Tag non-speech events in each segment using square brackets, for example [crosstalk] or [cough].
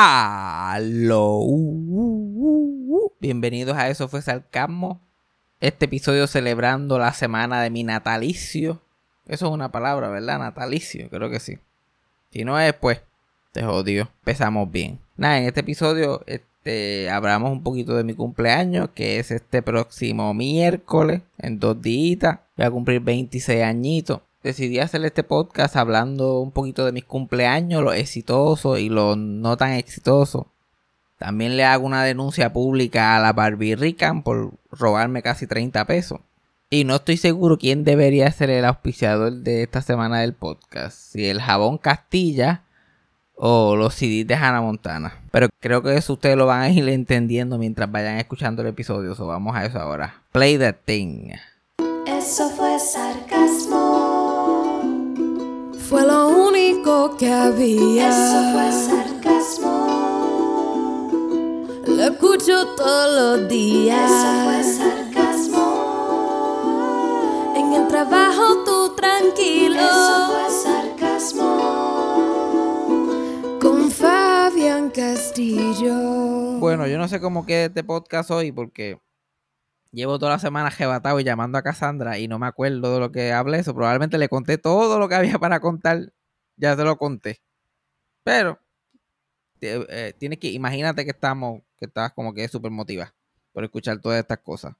Aló. Bienvenidos a Eso fue Sarcasmo. Este episodio celebrando la semana de mi natalicio. Eso es una palabra, ¿verdad? Natalicio, creo que sí. Si no es, pues, te jodió. Empezamos bien. Nada, en este episodio este, hablamos un poquito de mi cumpleaños, que es este próximo miércoles, en dos días. Voy a cumplir 26 añitos decidí hacer este podcast hablando un poquito de mis cumpleaños, los exitosos y los no tan exitosos. También le hago una denuncia pública a la Barbie Rican por robarme casi 30 pesos. Y no estoy seguro quién debería ser el auspiciador de esta semana del podcast. Si el jabón Castilla o los CDs de Hannah Montana. Pero creo que eso ustedes lo van a ir entendiendo mientras vayan escuchando el episodio. So vamos a eso ahora. Play the thing. Eso fue. Fue lo único que había. Eso fue sarcasmo. Lo escucho todos los días. Eso fue sarcasmo. En el trabajo tú tranquilo. Eso fue sarcasmo. Con Fabián Castillo. Bueno, yo no sé cómo queda este podcast hoy porque llevo toda la semana jebatado y llamando a Cassandra y no me acuerdo de lo que hablé. Eso probablemente le conté todo lo que había para contar. Ya te lo conté. Pero eh, tienes que, imagínate que estamos, que estás como que súper motivada por escuchar todas estas cosas.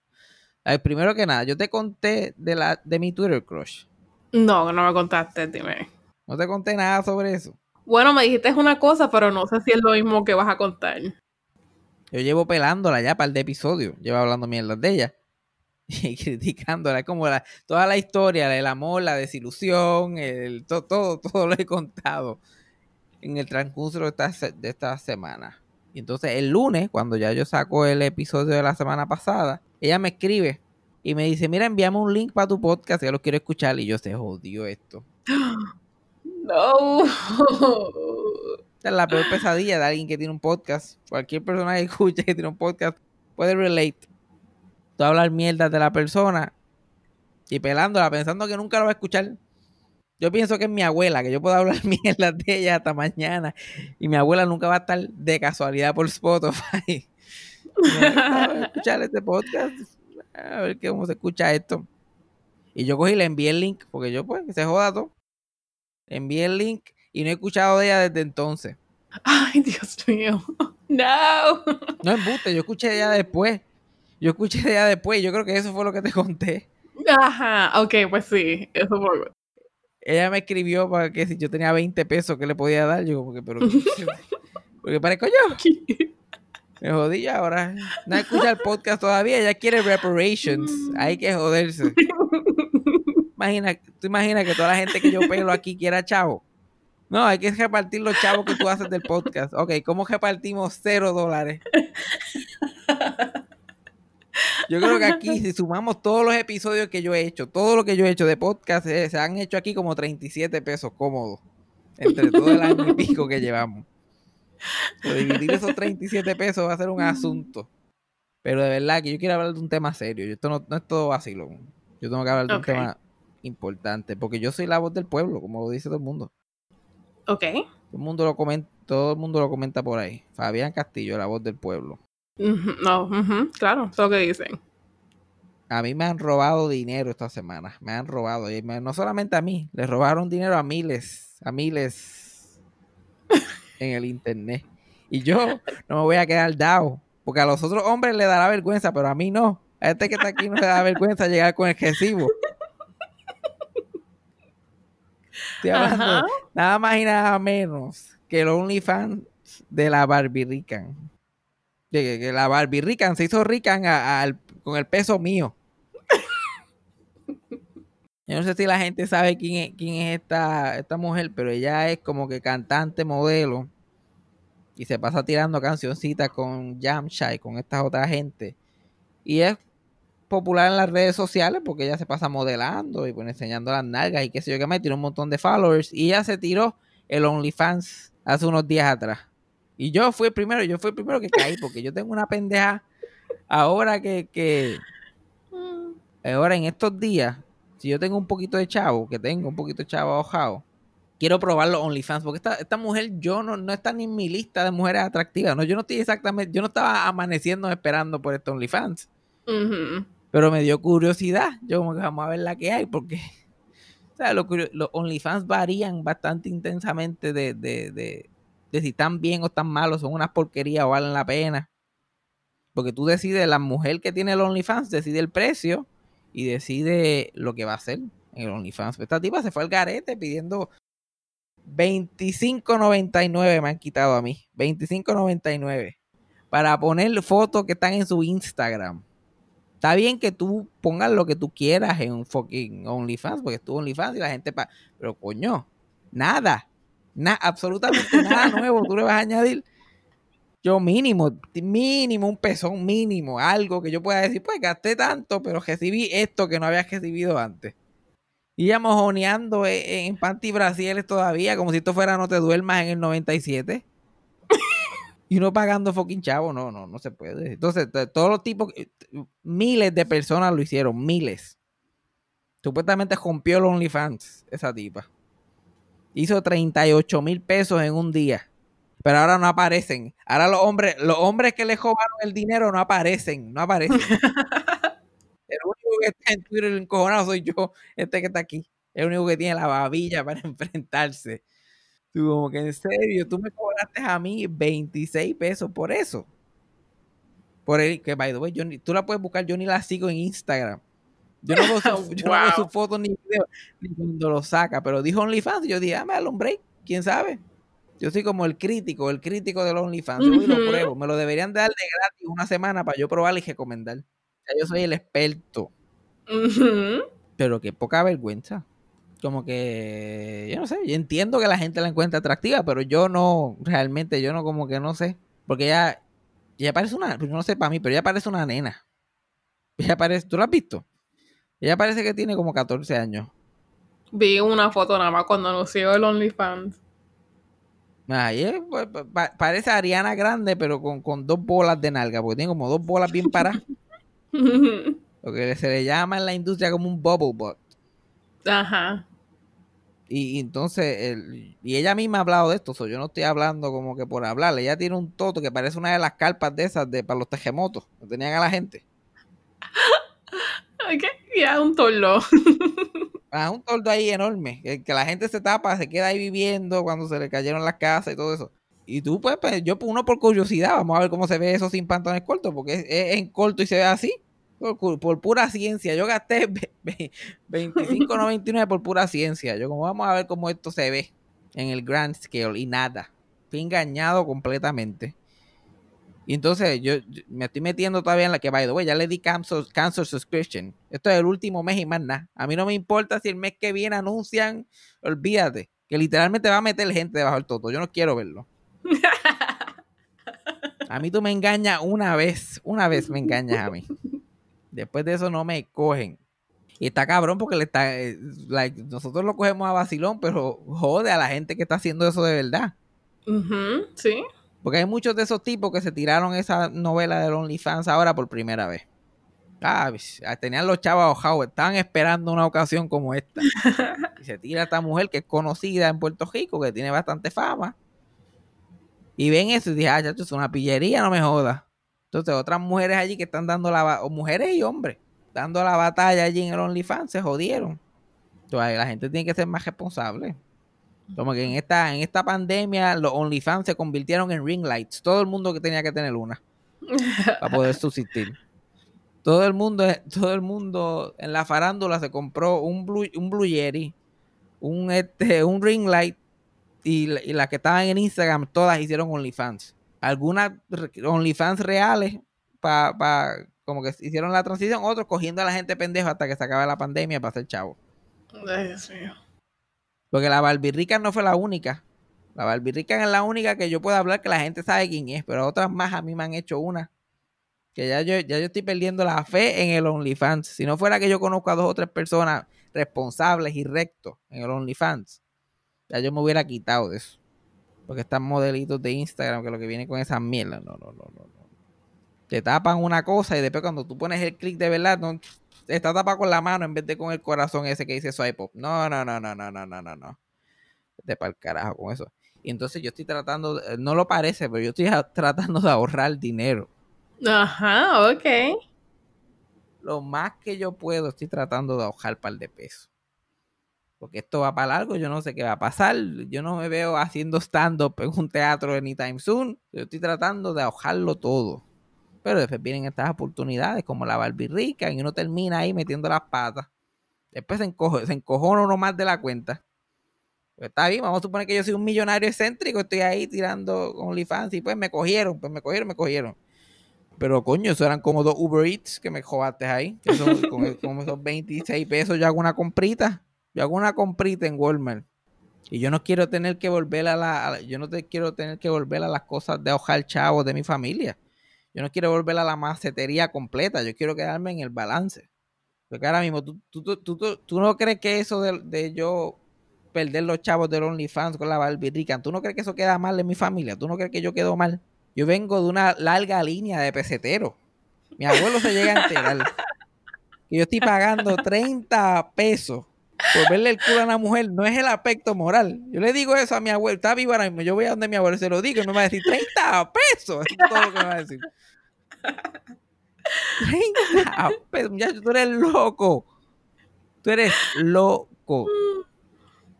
A ver, primero que nada, yo te conté de la de mi Twitter crush. No, no me contaste, dime. No te conté nada sobre eso. Bueno, me dijiste una cosa, pero no sé si es lo mismo que vas a contar. Yo llevo pelándola ya para el de episodio. Llevo hablando mierdas de ella. [laughs] Y criticándola. Es como la, toda la historia, el amor, la desilusión, el, todo, todo, todo lo he contado en el transcurso de esta, de esta semana. Y entonces el lunes, cuando ya yo saco el episodio de la semana pasada, ella me escribe y me dice, mira, envíame un link para tu podcast, que lo quiero escuchar. Y yo se jodió esto. [gasps] No. Es la peor pesadilla de alguien que tiene un podcast. Cualquier persona que [laughs] escuche que tiene un podcast puede relate. Tú hablar mierda de la persona y pelándola pensando que nunca lo va a escuchar. Yo pienso que es mi abuela, que yo puedo hablar [laughs] mierda de ella hasta mañana y mi abuela nunca va a estar de casualidad por Spotify. Y yo, "Ah, voy a escuchar este podcast, a ver cómo se escucha esto. Y yo cogí y le envié el link, porque yo pues, que se joda todo. Le envié el link y no he escuchado de ella desde entonces. Ay, Dios mío. [laughs] No. No embuste, yo escuché de ella después. Yo escuché de ella después. Yo creo que eso fue lo que te conté. Ajá, ok, pues sí. Eso fue. Ella me escribió para que si yo tenía 20 pesos que le podía dar. Yo como que, pero... [laughs] Porque parezco yo. Me jodí ya ahora. No escucha el podcast todavía. Ella quiere reparations. Hay que joderse. [laughs] Imagina, tú imaginas que toda la gente que yo pelo aquí quiera chavo. No, hay que repartir los chavos que tú haces del podcast. Ok, ¿cómo repartimos cero dólares? Yo creo que aquí, si sumamos todos los episodios que yo he hecho, todo lo que yo he hecho de podcast, eh, se han hecho aquí como 37 pesos cómodos. Entre todo el año y pico que llevamos. Dividir esos 37 pesos va a ser un asunto. Pero de verdad que yo quiero hablar de un tema serio. Esto no, no es todo vacilón. Yo tengo que hablar de un tema importante. Porque yo soy la voz del pueblo, como lo dice todo el mundo. Ok. Todo el mundo lo comenta, todo el mundo lo comenta por ahí. Fabián Castillo, la voz del pueblo. No, claro, eso es lo que dicen. A mí me han robado dinero esta semana. Me han robado. Y me- no solamente a mí. Le robaron dinero a miles. A miles. [laughs] en el internet. Y yo no me voy a quedar dado. Porque a los otros hombres le dará vergüenza, pero a mí no. A este que está aquí no le da vergüenza llegar con el recibo. Estoy hablando Ajá. nada más y nada menos que el OnlyFans de la Barbie Rican. De que, que la Barbie Rican se hizo Rican a- al- con el peso mío. Yo no sé si la gente sabe quién es, quién es esta, esta mujer, pero ella es como que cantante, modelo. Y se pasa tirando cancioncitas con Jamsha con estas otras gente. Y es popular en las redes sociales porque ella se pasa modelando y pues enseñando las nalgas y qué sé yo qué más. Tiene un montón de followers. Y ella se tiró el OnlyFans hace unos días atrás. Y yo fui el primero, yo fui el primero que caí porque yo tengo una pendeja ahora que, que ahora en estos días, si yo tengo un poquito de chavo, que tengo un poquito de chavo ahojado, quiero probar los OnlyFans, porque esta, esta mujer yo no, no está ni en mi lista de mujeres atractivas, no, yo no estoy exactamente, yo no estaba amaneciendo esperando por este OnlyFans. Pero me dio curiosidad, yo como que vamos a ver la que hay, porque o sea, los, OnlyFans varían bastante intensamente de, de, de, de si están bien o están malos, son unas porquerías o valen la pena. Porque tú decides, la mujer que tiene el OnlyFans decide el precio y decide lo que va a hacer en el OnlyFans. Esta tipa se fue al garete pidiendo 25.99 me han quitado a mí. 25.99 para poner fotos que están en su Instagram. Está bien que tú pongas lo que tú quieras en un fucking OnlyFans, porque es tu OnlyFans y la gente pa Pero coño, nada. Na absolutamente [laughs] nada nuevo. Tú le vas a añadir. Yo mínimo, mínimo, un pezón mínimo, algo que yo pueda decir, pues gasté tanto, pero recibí esto que no había recibido antes. Y ya mojoneando en, en Panty Brasieles todavía, como si esto fuera No Te Duermas en el 97. Y uno pagando fucking chavo, no, no, no se puede. Entonces, todos los tipos, eh, miles de personas lo hicieron, miles. Supuestamente rompió el OnlyFans, esa tipa. Hizo 38 mil pesos en un día. Pero ahora no aparecen. Ahora los hombres, los hombres que le robaron el dinero no aparecen, no aparecen. [laughs] el único que está en Twitter encojonado soy yo, este que está aquí. El único que tiene la babilla para [laughs] enfrentarse. Tú como que en serio, tú me cobraste a mí 26 pesos por eso. Por el que, by the way, yo tú la puedes buscar, yo ni la sigo en Instagram. Yo no veo su, [laughs] yo no fotos ni videos, ni cuando lo saca, pero dijo OnlyFans y yo dije, dame un break, quién sabe. Yo soy como el crítico, el crítico del OnlyFans. Yo voy y lo pruebo. Me lo deberían dar de gratis una semana para yo probar y recomendar. O sea, yo soy el experto. Pero qué poca vergüenza. Como que, yo no sé, yo entiendo que la gente la encuentra atractiva, pero yo no, realmente, yo no como que no sé. Porque ella, ella parece una, pues no sé para mí, pero ella parece una nena. Ella parece, ¿tú la has visto? Ella parece que tiene como 14 años. Vi una foto nada más cuando anunció el OnlyFans. Ay, eh, pues, pa- pa- parece Ariana Grande, pero con, con dos bolas de nalga, porque tiene como dos bolas bien paradas. [laughs] Lo que se le llama en la industria como un bubble butt. Ajá. Y, y entonces, el- y ella misma ha hablado de esto, so, yo no estoy hablando como que por hablarle. Ella tiene un toto que parece una de las carpas de esas de para los terremotos que tenían a la gente. ¿Qué? Ya, un torlo. Ah, [laughs] un toldo ahí enorme, que, que la gente se tapa, se queda ahí viviendo cuando se le cayeron las casas y todo eso. Y tú, pues, pues, yo uno por curiosidad, vamos a ver cómo se ve eso sin pantalones cortos, porque es, es en corto y se ve así. Por, pura ciencia. Yo gasté [laughs] ve- ve- 25.99 por pura ciencia. Yo como vamos a ver cómo esto se ve en el grand scale y nada. Fui engañado completamente. Y entonces yo, yo me estoy metiendo todavía en la que, by the way, ya le di cancer, cancer subscription. Esto es el último mes y más nada. A mí no me importa si el mes que viene anuncian, olvídate, que literalmente va a meter gente debajo del toto. Yo no quiero verlo. [laughs] A mí tú me engañas una vez, una vez me engañas a mí. [laughs] Después de eso no me cogen. Y está cabrón porque le está, eh, like, nosotros lo cogemos a vacilón, pero jode a la gente que está haciendo eso de verdad. Sí. Porque hay muchos de esos tipos que se tiraron esa novela del OnlyFans ahora por primera vez. Ah, tenían los chavos ahogados, estaban esperando una ocasión como esta. [laughs] Y se tira esta mujer que es conocida en Puerto Rico, que tiene bastante fama. Y ven eso y dije, ah, chacho, es una pillería, no me jodas. Entonces, otras mujeres allí que están dando la o mujeres y hombres, dando la batalla allí en el OnlyFans, se jodieron. Entonces, la gente tiene que ser más responsable. Como que en esta, en esta pandemia, los OnlyFans se convirtieron en ring lights. Todo el mundo que tenía que tener una [laughs] para poder subsistir. Todo el mundo, todo el mundo en la farándula se compró un Blue, un Blue Yeti, un, este, un ring light y las que estaban en Instagram todas hicieron OnlyFans. Algunas OnlyFans reales para como que hicieron la transición, otros cogiendo a la gente pendejo hasta que se acabe la pandemia para ser chavo. Dios mío. Porque la Barbirrica no fue la única. La Barbirrica es la única que yo puedo hablar que la gente sabe quién es, pero otras más a mí me han hecho una. Que ya yo, ya yo estoy perdiendo la fe en el OnlyFans. Si no fuera que yo conozco a dos o tres personas responsables y rectos en el OnlyFans, ya yo me hubiera quitado de eso. Porque están modelitos de Instagram que lo que viene con esas mierdas. No, no, no, no. Te tapan una cosa y después cuando tú pones el clic de verdad, no, está tapado con la mano en vez de con el corazón ese que dice swipe up. No, no, no, no, no, no, no, no, no. De para el carajo con eso. Y entonces yo estoy tratando, no lo parece, pero yo estoy [laughs] tratando de ahorrar dinero. Ajá, ok. Lo más que yo puedo, estoy tratando de ahorrar un par de pesos. Porque esto va para largo, yo no sé qué va a pasar. Yo no me veo haciendo stand-up en un teatro anytime soon. Yo estoy tratando de ahorrarlo todo. Pero después vienen estas oportunidades como la Barbie Rica y uno termina ahí metiendo las patas. Después se, encojo, se encojona uno más de la cuenta. Pues está bien, vamos a suponer que yo soy un millonario excéntrico, estoy ahí tirando con OnlyFans y pues me cogieron, pues me cogieron, me cogieron. Pero coño, eso eran como dos Uber Eats que me jodaste ahí. Que son- con, con esos 26 pesos yo hago una comprita. Yo hago una comprita en Walmart. Y yo no quiero tener que volver a la. a yo no te quiero tener que volver a las cosas de hojar chavos de mi familia. Yo no quiero volver a la macetería completa. Yo quiero quedarme en el balance. Porque ahora mismo, ¿tú, tú, tú, tú- no crees que eso de, de yo perder los chavos del OnlyFans con la Barbie Rican, ¿tú no crees que eso queda mal en mi familia? ¿Tú no crees que yo quedo mal? Yo vengo de una larga línea de pesetero. Mi abuelo se llega a enterar [laughs] que yo estoy pagando 30 pesos por verle el culo a una mujer. No es el aspecto moral. Yo le digo eso a mi abuelo. Está vivo ahora mismo. Yo voy a donde mi abuelo se lo digo y me va a decir 30 pesos. Eso es todo lo que me va a decir. 30 pesos. Muchacho, tú eres loco. Tú eres loco.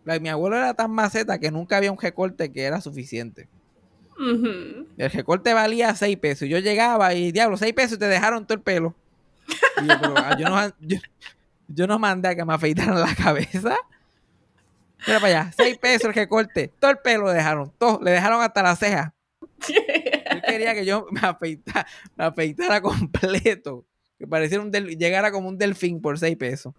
Like, mi abuelo era tan maceta que nunca había un recorte que era suficiente. Ujú. El recorte valía 6 pesos. y Yo llegaba y, diablo, 6 pesos y te dejaron todo el pelo. Y yo, pero, ah, yo, no, yo, yo no mandé a que me afeitaran la cabeza. Mira para allá, 6 pesos el recorte. Todo el pelo le dejaron. Todo, le dejaron hasta la ceja. Yo quería que yo me afeitara, me afeitara completo. Que pareciera un del- llegara como un delfín por 6 pesos.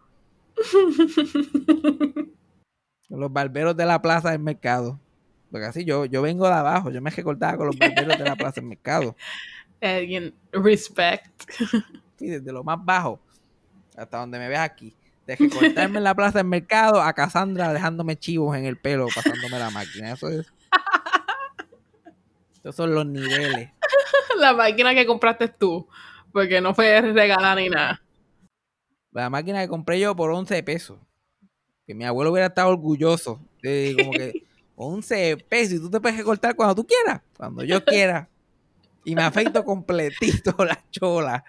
Los barberos de la plaza del mercado. Porque así yo, yo vengo de abajo, yo me recortaba con los barberos de la plaza del mercado. Alguien, respect. Sí, desde lo más bajo hasta donde me ves aquí. De recortarme en la plaza del mercado a Cassandra dejándome chivos en el pelo, pasándome la máquina. Eso es. Esos son los niveles. [laughs] La máquina que compraste tú. Porque no fue regalada ni nada. La máquina que compré yo por 11 pesos. Que mi abuelo hubiera estado orgulloso. De, como que [laughs] 11 pesos y tú te puedes recortar cuando tú quieras. Cuando yo quiera. Y me afeito completito la chola.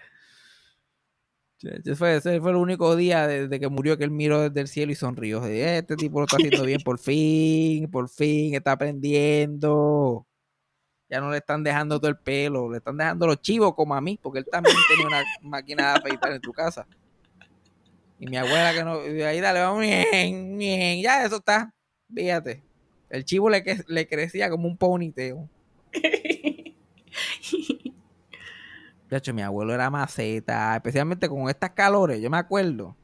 Ese fue, el único día desde que murió que él miró desde el cielo y sonrió. Este tipo lo está haciendo bien por fin, por fin, está aprendiendo. Ya no le están dejando todo el pelo, le están dejando los chivos como a mí, porque él también tenía una máquina de afeitar en su casa. Y mi abuela que no, ahí dale, vamos, bien, bien, ya eso está, fíjate. El chivo le crecía como un poniteo. [laughs] De hecho, mi abuelo era maceta, especialmente con estas calores. Yo me acuerdo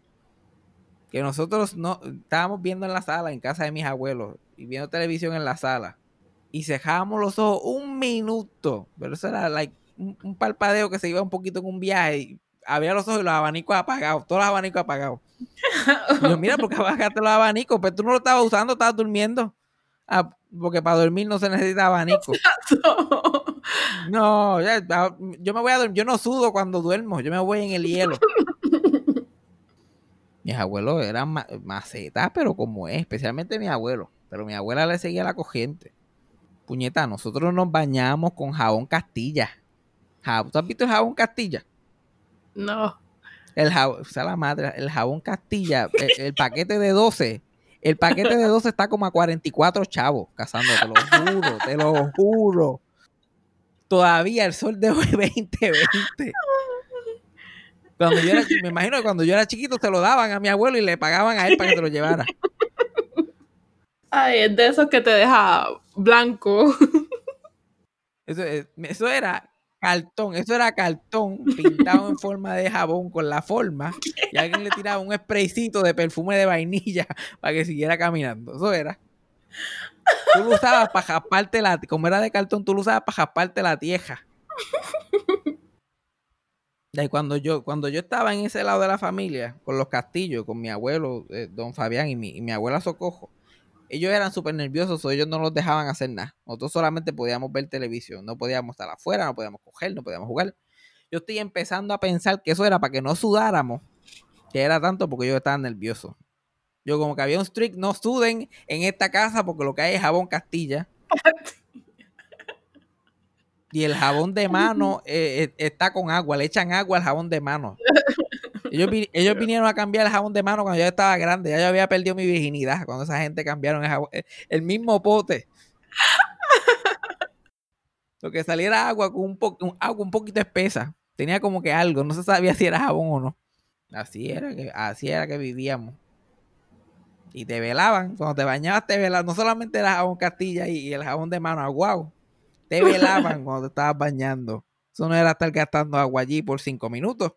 que nosotros no estábamos viendo en la sala, en casa de mis abuelos, y viendo televisión en la sala. Y cejábamos los ojos un minuto. Pero eso era like, un, un parpadeo que se iba un poquito en un viaje. Y abría los ojos y los abanicos apagados, todos los abanicos apagados. [laughs] Y yo, mira, ¿por qué apagaste los abanicos? Pero tú no lo estabas usando, estabas durmiendo. Ah, porque para dormir no se necesita abanico. No, ya, ah, yo me voy a dormir. Yo no sudo cuando duermo. Yo me voy en el hielo. [laughs] Mis abuelos eran ma- macetas, pero como es, especialmente mi abuelo. Pero mi abuela le seguía la corriente. Puñeta, nosotros nos bañamos con jabón Castilla. Jab- ¿Tú has visto el jabón Castilla? no. El jabón, o sea, la madre, el jabón Castilla, el, el paquete de 12. El paquete de 12 está como a 44 chavos cazando, te lo juro, te lo juro. Todavía el sol de hoy 2020. Cuando yo era, me imagino que cuando yo era chiquito se lo daban a mi abuelo y le pagaban a él para que se lo llevara. Ay, es de esos que te deja blanco. Eso, eh, eso era cartón, eso era cartón pintado en forma de jabón con la forma [laughs] y alguien le tiraba un spraycito de perfume de vainilla [laughs] para que siguiera caminando. Eso era. Tú lo usabas para jasparte la, como era de cartón, tú lo usabas para jasparte la tieja. Y cuando yo, cuando yo estaba en ese lado de la familia, con los castillos, con mi abuelo, eh, don Fabián y mi, y mi abuela Socojo, ellos eran súper nerviosos, o ellos no nos dejaban hacer nada. Nosotros solamente podíamos ver televisión, no podíamos estar afuera, no podíamos coger, no podíamos jugar. Yo estoy empezando a pensar que eso era para que no sudáramos, que era tanto porque yo estaba nervioso. Yo como que había un strict, no suden en esta casa porque lo que hay es jabón Castilla. Y el jabón de mano [laughs] eh, eh, está con agua, le echan agua al jabón de mano. Ellos, ellos vinieron a cambiar el jabón de mano cuando yo estaba grande, ya yo había perdido mi virginidad cuando esa gente cambiaron el jabón, el mismo pote. [laughs] Lo que saliera agua con un, po- un- agua un poquito espesa. Tenía como que algo, no se sabía si era jabón o no. Así era que, así era que vivíamos. Y te velaban, cuando te bañabas te velaban, no solamente era jabón Castilla y, y el jabón de mano, aguau. Te velaban [laughs] cuando te estabas bañando. Eso no era estar gastando agua allí por cinco minutos.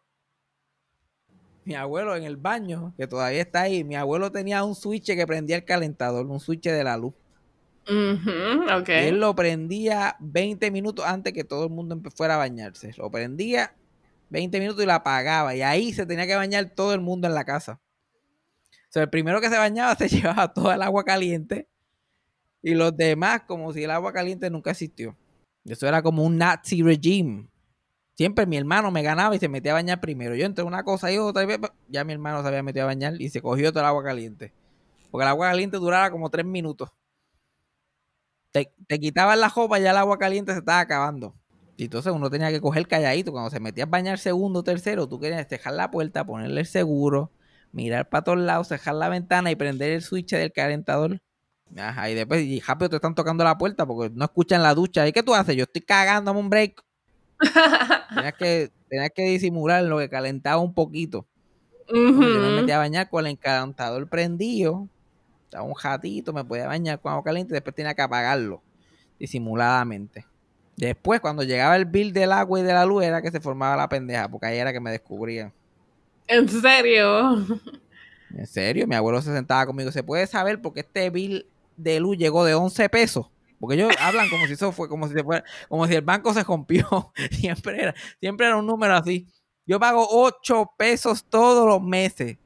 Mi abuelo en el baño, que todavía está ahí, mi abuelo tenía un switch que prendía el calentador, un switch de la luz. Ujú, ok. Y él lo prendía 20 minutos antes que todo el mundo fuera a bañarse. Lo prendía 20 minutos y lo apagaba. Y ahí se tenía que bañar todo el mundo en la casa. O sea, el primero que se bañaba [laughs] se llevaba toda el agua caliente. Y los demás, como si el agua caliente nunca existió. Eso era como un Nazi regime. Siempre mi hermano me ganaba y se metía a bañar primero. Yo entre una cosa y otra, y ya mi hermano se había metido a bañar y se cogió todo el agua caliente. Porque el agua caliente duraba como tres minutos te, te la jopa y ya el agua caliente se estaba acabando. Y entonces uno tenía que coger calladito. Cuando se metía a bañar segundo tercero, tú querías dejar la puerta, ponerle el seguro, mirar para todos lados, cerrar la ventana y prender el switch del calentador. Ajá, y después, y rápido te están tocando la puerta porque no escuchan la ducha. ¿Y qué tú haces? Yo estoy cagando, dame un break. Tenías que, tenías que disimular lo que calentaba un poquito. Yo me metí a bañar con el calentador prendido. Estaba un ratito, me podía bañar con agua caliente y después tenía que apagarlo disimuladamente. Después, cuando llegaba el bill del agua y de la luz, era que se formaba la pendeja, porque ahí era que me descubrían. ¿En serio? En serio, mi abuelo se sentaba conmigo. ¿Se puede saber por qué este bill de luz llegó de 11 pesos? Porque ellos hablan como si eso fue, como si se fuera, como si el banco se rompió. [laughs] Siempre era, siempre era un número así. Yo pago 8 pesos todos los meses.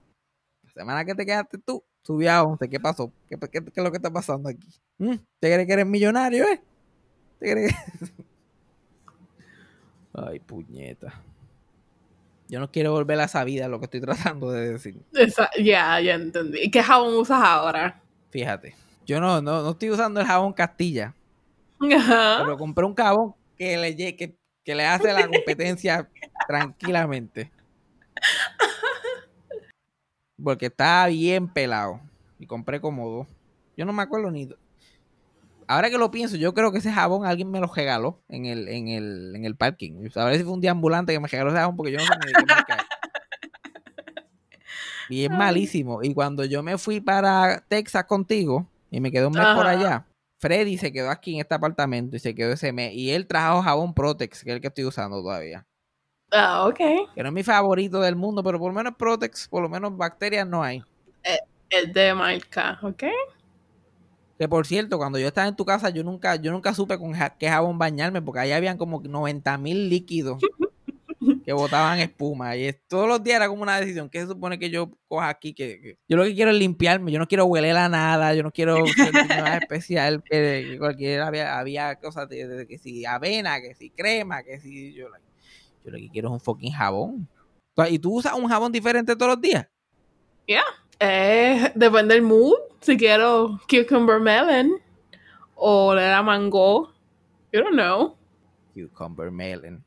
La semana que te quedaste tú, subió a 11. ¿Qué pasó? ¿Qué, qué- qué es lo que está pasando aquí? ¿Mm? ¿Te crees que eres millonario, eh? ¿Te crees que... [laughs] Ay, puñeta. Yo no quiero volver a esa vida, lo que estoy tratando de decir. Ya, ya entendí. ¿Y ¿Qué jabón usas ahora? Fíjate. Yo no, no, no estoy usando el jabón Castilla, Ajá. pero compré un jabón que le, que, que le hace la competencia [laughs] tranquilamente. Porque está bien pelado. Y compré como dos. Yo no me acuerdo ni. Ahora que lo pienso, yo creo que ese jabón alguien me lo regaló en el, en el, en el parking. A ver si fue un día ambulante que me regaló ese jabón porque yo no sé ni de qué marca es. Y es malísimo. Y cuando yo me fui para Texas contigo y me quedé un mes por allá, Freddy se quedó aquí en este apartamento y se quedó ese mes. Y él trajo jabón Protex, que es el que estoy usando todavía. Ah, ok. Que no es mi favorito del mundo, pero por lo menos Protex, por lo menos bacterias no hay. Es de marca, ok. Que por cierto, cuando yo estaba en tu casa, yo nunca, yo nunca supe con ja- qué jabón bañarme, porque ahí habían como 90 mil líquidos [laughs] que botaban espuma. Y es- todos los días era como una decisión. ¿Qué se supone que yo coja aquí? Que, que- Yo lo que quiero es limpiarme, yo no quiero hueler a nada, yo no quiero más [laughs] especial que, que cualquiera. Había, había cosas de, de que si avena, que si crema, que si. Yo, lo que quiero es un fucking jabón. ¿Y tú usas un jabón diferente todos los días? Eh, depende del mood. Si quiero cucumber melon o le da mango. You don't know. Cucumber melon.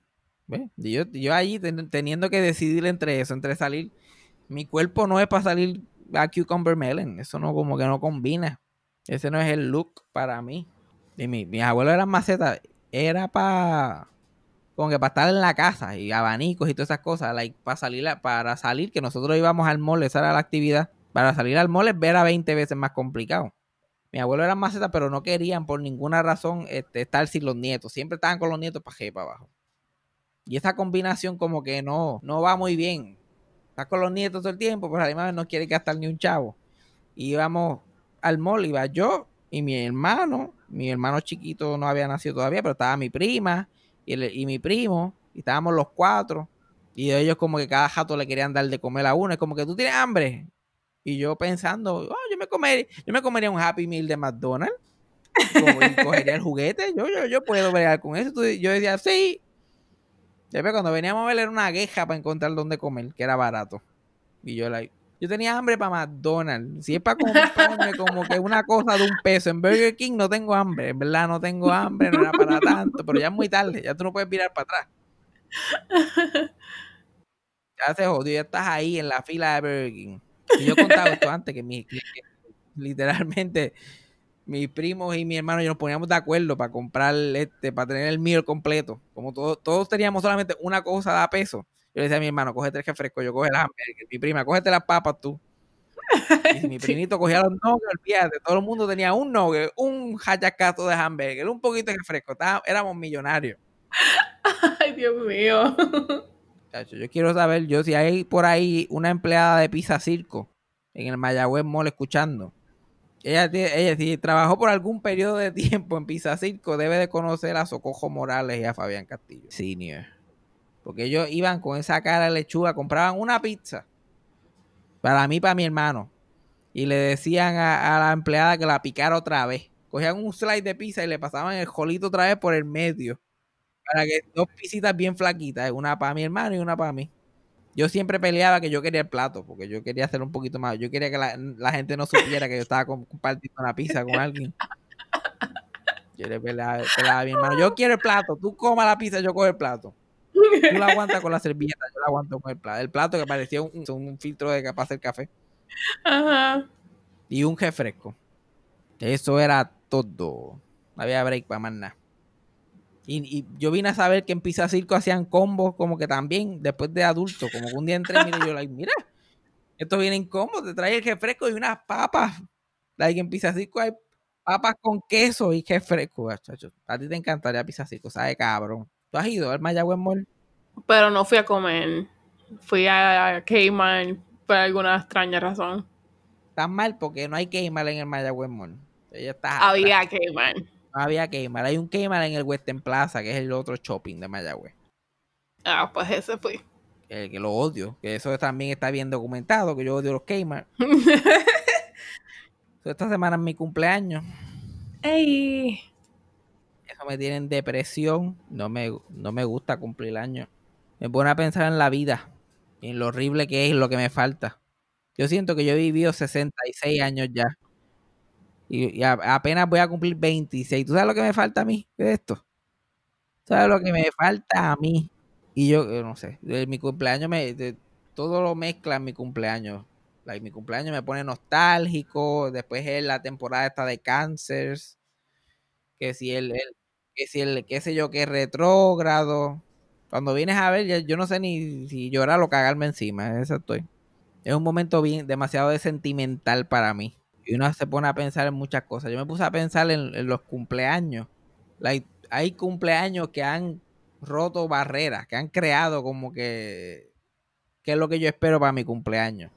Yo, yo ahí ten- teniendo que decidir entre eso, entre salir. Mi cuerpo no es para salir a cucumber melon. Eso no como que no combina. Ese no es el look para mí. Y mi, mis abuelos eran macetas. Era para como que para estar en la casa y abanicos y todas esas cosas, like, para salir para salir que nosotros íbamos al mall, esa era la actividad. Para salir al mall es ver a 20 veces más complicado. Mi abuelo era maceta, pero no querían por ninguna razón este, estar sin los nietos. Siempre estaban con los nietos para para abajo. Y esa combinación como que no, no va muy bien. Estás con los nietos todo el tiempo, pero además no quiere gastar ni un chavo. Y íbamos al mall, iba yo y mi hermano. Mi hermano chiquito no había nacido todavía, pero estaba mi prima y, el- y mi primo. Y estábamos los cuatro. Y ellos como que cada jato le querían dar de comer a uno. Es como que tú tienes hambre. Y yo pensando, "Oh, yo, me comer, yo me comería un Happy Meal de McDonald's. [laughs] Cogería el juguete. Yo, yo, yo puedo bregar con eso. Yo decía, sí. Después cuando veníamos a ver era una queja para encontrar dónde comer, que era barato. Y yo, like, Yo tenía hambre para McDonald's. Si es para comprarme como que una cosa de un peso en Burger King, no tengo hambre. En verdad, no tengo hambre, no era para tanto. Pero ya es muy tarde, ya tú no puedes mirar para atrás. [laughs] Ya se jodió, ya estás ahí en la fila de Burger King. Y yo contaba esto antes, que, mi, que- que literalmente mis primos y mi hermano y yo nos poníamos de acuerdo para comprar este, para tener el meal completo. Como todos, todos teníamos solamente una cosa a peso. Yo le decía a mi hermano, cógete el refresco, yo coge las hamburguesas. Mi prima, cógete las papas tú. Y mi [laughs] primito cogía los nuggets, olvídate, todo el mundo tenía un nugget, un hachacato de hamburger, un poquito de refresco. Éramos millonarios. [laughs] Ay, Dios mío. [laughs] Chacho, yo quiero saber, yo si hay por ahí una empleada de Pizza Circo en el Mayagüez Mall escuchando. Ella, ella si trabajó por algún periodo de [laughs] tiempo en Pizza Circo, debe de conocer a Socojo Morales y a Fabián Castillo. Senior. Porque ellos iban con esa cara de lechuga, compraban una pizza. Para mí, y para mi hermano. Y le decían a, a la empleada que la picara otra vez. Cogían un slide de pizza y le pasaban el jolito otra vez por el medio para que dos pisitas bien flaquitas, una para mi hermano y una para mí. Yo siempre peleaba que yo quería el plato, porque yo quería hacer un poquito más. Yo quería que la, la gente no supiera que yo estaba com- compartiendo una pizza con alguien. Yo le peleaba, peleaba a mi hermano. Yo quiero el plato, tú coma la pizza, yo cojo el plato. Tú la aguantas con la servilleta, yo la aguanto con el plato. El plato que parecía un, un filtro de para hacer café. Ajá. Y un refresco. Eso era todo. No había break para más nada. Y, y yo vine a saber que en Pizza Circo hacían combos como que también, después de adulto, como que un día entré y yo, like, mira, esto viene en combo, te trae el refresco y unas papas. Like, en Pizza Circo hay papas con queso y refresco, chacho. A ti te encantaría Pizza Circo, sabe cabrón. ¿Tú has ido al Mayagüez Mall? Pero no fui a comer. Fui a Cayman por alguna extraña razón. Tan mal porque no hay Kmart en el Mayagüez Mall. Ella está atrás. Había Cayman. No había Kmart. Hay un Kmart en el Western Plaza, que es el otro shopping de Mayagüez. Ah, pues ese fui. Que, que lo odio. Que eso también está bien documentado, que yo odio los Kmart. [laughs] Esta semana es mi cumpleaños. Ey. Eso me tiene en depresión. No me, no me gusta cumplir años. Me pone a pensar en la vida. Y en lo horrible que es lo que me falta. Yo siento que yo he vivido 66 años ya. Y, y apenas voy a cumplir 26. ¿Tú sabes lo que me falta a mí de esto? ¿Sabes lo que me falta a mí? Y yo, eh, no sé, mi cumpleaños me... todo lo mezcla en mi cumpleaños. Like, mi cumpleaños me pone nostálgico. Después es la temporada esta de Cancers. Que si el, que si el, qué sé yo, que es retrógrado. Cuando vienes a ver, yo no sé ni si llorar o cagarme encima. en Eso estoy. Es un momento bien, demasiado de sentimental para mí. Y uno se pone a pensar en muchas cosas. Yo me puse a pensar en, los cumpleaños. Hay cumpleaños que han roto barreras, que han creado como que qué es lo que yo espero para mi cumpleaños.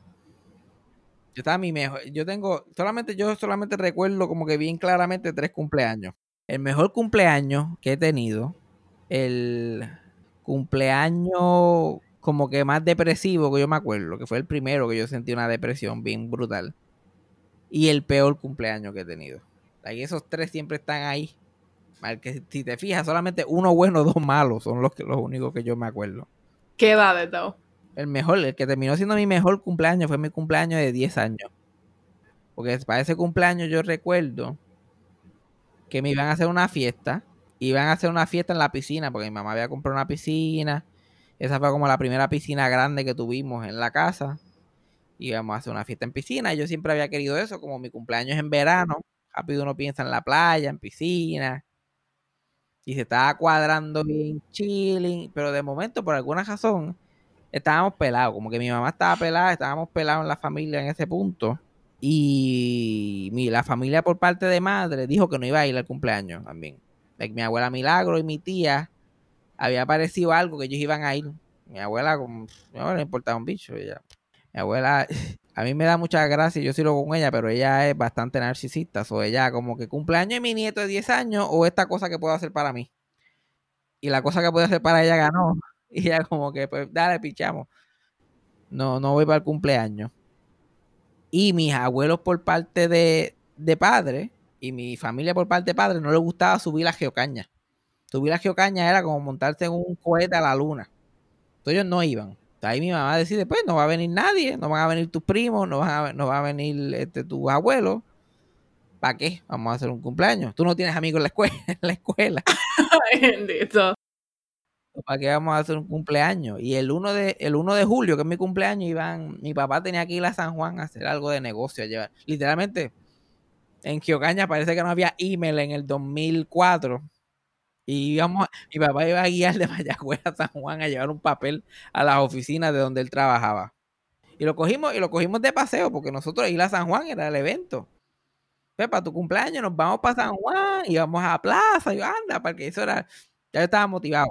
Yo estaba mi mejor, yo tengo, solamente, yo solamente recuerdo como que bien claramente tres cumpleaños. El mejor cumpleaños que he tenido, el cumpleaños como que más depresivo que yo me acuerdo, que fue el primero que yo sentí una depresión bien brutal. Y el peor cumpleaños que he tenido. Like, esos tres siempre están ahí. Mal que si te fijas, solamente uno bueno, dos malos son los, que, los únicos que yo me acuerdo. ¿Qué edad de todo? El mejor, el que terminó siendo mi mejor cumpleaños fue mi cumpleaños de 10 años. Porque para ese cumpleaños yo recuerdo que me iban a hacer una fiesta. Iban a hacer una fiesta en la piscina, porque mi mamá había comprado una piscina. Esa fue como la primera piscina grande que tuvimos en la casa. Íbamos a hacer una fiesta en piscina. y Yo siempre había querido eso, como mi cumpleaños en verano. Rápido uno piensa en la playa, en piscina. Y se estaba cuadrando bien chilling. Pero de momento, por alguna razón, estábamos pelados. Como que mi mamá estaba pelada, estábamos pelados en la familia en ese punto. Y mi, la familia por parte de madre dijo que no iba a ir al cumpleaños también. Like, mi abuela Milagro y mi tía había aparecido algo que ellos iban a ir. Mi abuela, como, mi abuela le importaba un bicho. Ella. Mi abuela, [laughs] a mí me da mucha gracia, yo sigo con ella, pero ella es bastante narcisista. O ella como que cumpleaños de mi nieto de 10 años o esta cosa que puedo hacer para mí. Y la cosa que puedo hacer para ella ganó. [laughs] Y ella como que, pues, dale, pichamos. No, no voy para el cumpleaños. Y mis abuelos por parte de, de padre y mi familia por parte de padre no les gustaba subir la geocaña. Subir la geocaña era como montarse en un cohete a la luna. Entonces ellos no iban. Ahí mi mamá decide, pues no va a venir nadie, no van a venir tus primos, no, van a, no va a venir este, tus abuelos. ¿Para qué? Vamos a hacer un cumpleaños. Tú no tienes amigos en la escuela. [laughs] En la escuela. [laughs] Bendito. ¿Para qué vamos a hacer un cumpleaños? Y el 1 de, el 1 de julio, que es mi cumpleaños, iban, mi papá tenía que ir a San Juan a hacer algo de negocio. a llevar. Literalmente, en Kiocaña parece que no había email en el 2004. Y íbamos, mi papá iba a guiar de Mayagüez a San Juan a llevar un papel a las oficinas de donde él trabajaba. Y lo cogimos, y lo cogimos de paseo, porque nosotros ir a San Juan era el evento. Para tu cumpleaños nos vamos para San Juan, íbamos a plaza, y yo, anda, porque eso era, ya yo estaba motivado.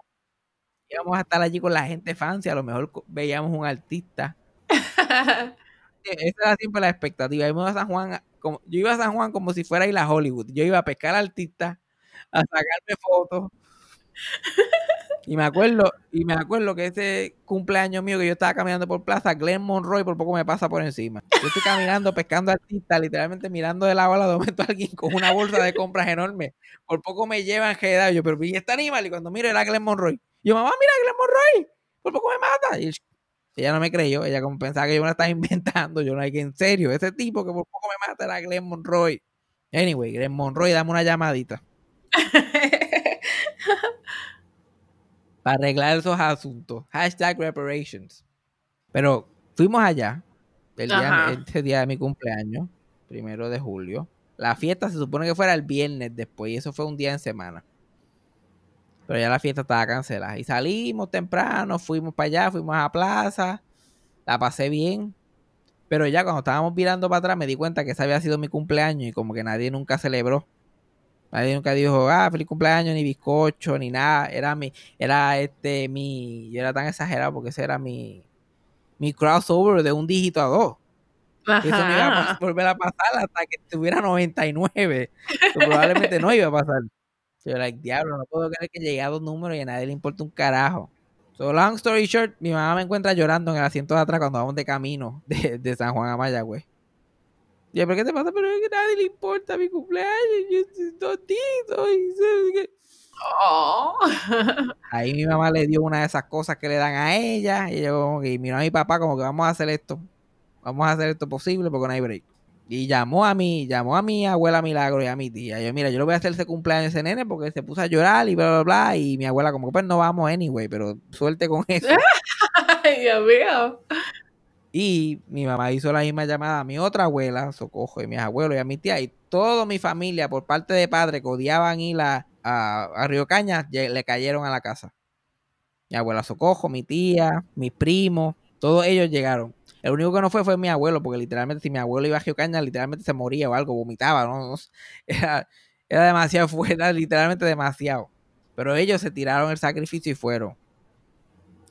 Íbamos a estar allí con la gente fancy, a lo mejor veíamos un artista. [laughs] E- Esa era siempre la expectativa. Yo iba a San Juan, como, yo iba a San Juan como si fuera a ir a Hollywood. Yo iba a pescar artistas, [laughs] a sacarme fotos. Y me acuerdo, y me acuerdo que ese cumpleaños mío que yo estaba caminando por plaza, Glenn Monroy por poco me pasa por encima. Yo estoy caminando, pescando artistas, literalmente mirando de lado a lado, [laughs] de momento alguien con una bolsa de compras enorme. Por poco me llevan quedado. Yo, pero ¿y este animal? Y cuando miro era Glenn Monroy. Yo, mamá, mira Glenn Monroy. Por poco me mata. Y ella no me creyó. Ella como pensaba que yo me la estaba [laughs] inventando. Yo no hay que en serio. Ese tipo que por poco me mata era Glenn Monroy. Anyway, Glenn Monroy, dame una llamadita. [laughs] para arreglar esos asuntos. Hashtag reparations. Pero fuimos allá, el día, ese día de mi cumpleaños, primero de julio. La fiesta se supone que fuera el viernes después, y eso fue un día en semana. Pero ya la fiesta estaba cancelada. Y salimos temprano, fuimos para allá, fuimos a plaza, la pasé bien. Pero ya cuando estábamos virando para atrás me di cuenta que ese había sido mi cumpleaños y como que nadie nunca celebró. Nadie nunca dijo, ah, feliz cumpleaños, ni bizcocho, ni nada. Era mi, era este, mi, yo era tan exagerado porque ese era mi, mi crossover de un dígito a dos. Y eso no iba a Ajá. volver a pasar hasta que tuviera 99. que probablemente no iba a pasar. Yo, like, diablo, no puedo creer que llegué a dos números y a nadie le importa un carajo. So, long story short, mi mamá me encuentra llorando en el asiento de atrás cuando vamos de camino de, de San Juan a Mayagüez. Y yo, ¿pero qué te pasa? Pero es que a nadie le importa mi cumpleaños. Yo soy totito. y sé que-". Oh. [laughs] Ahí mi mamá le dio una de esas cosas que le dan a ella. Y yo como que miró a mi papá como que vamos a hacer esto. Vamos a hacer esto posible porque no hay break. Y llamó a mí, llamó a mi abuela Milagro y a mi tía. Yo, mira, yo le voy a hacer ese cumpleaños a ese nene porque se puso a llorar y bla, bla, bla. Y mi abuela como que pues no vamos anyway, pero suerte con eso. [laughs] Ay, Dios mío. Y mi mamá hizo la misma llamada a mi otra abuela, Socojo, y mis abuelos y a mi tía. Y toda mi familia, por parte de padre, que odiaban ir a, a, a Río Cañas, le cayeron a la casa. Mi abuela Socojo, mi tía, mis primos, todos ellos llegaron. El único que no fue fue mi abuelo, porque literalmente si mi abuelo iba a Río Cañas, literalmente se moría o algo, vomitaba, ¿no? [laughs] Era, era demasiado, fue era [laughs] literalmente demasiado. Pero ellos se tiraron el sacrificio y fueron.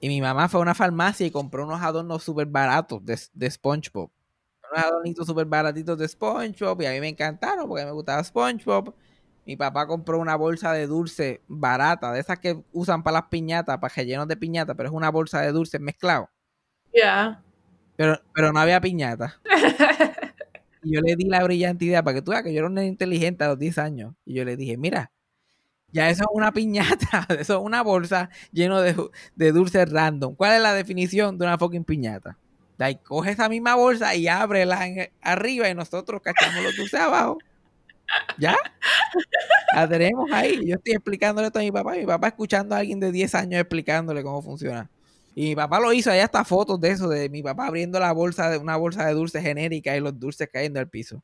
Y mi mamá fue a una farmacia y compró unos adornos súper baratos de, de SpongeBob. Unos adornitos súper baratitos de SpongeBob y a mí me encantaron porque me gustaba SpongeBob. Mi papá compró una bolsa de dulce barata, de esas que usan para las piñatas, para rellenos de piñata, pero es una bolsa de dulce mezclado. Ya. Pero, pero no había piñata. [laughs] Y yo le di la brillante idea para que tú veas que yo era un nene inteligente a los 10 años. Y yo le dije, mira, ya eso es una piñata, [laughs] eso es una bolsa lleno de, de dulces random. ¿Cuál es la definición de una fucking piñata? Like, coge esa misma bolsa y ábrela arriba y nosotros cachamos los dulces abajo. ¿Ya? La tenemos ahí. Yo estoy explicándole esto a mi papá mi papá escuchando a alguien de 10 años explicándole cómo funciona. Y mi papá lo hizo, hay hasta fotos de eso, de mi papá abriendo la bolsa, de una bolsa de dulces genérica y los dulces cayendo al piso.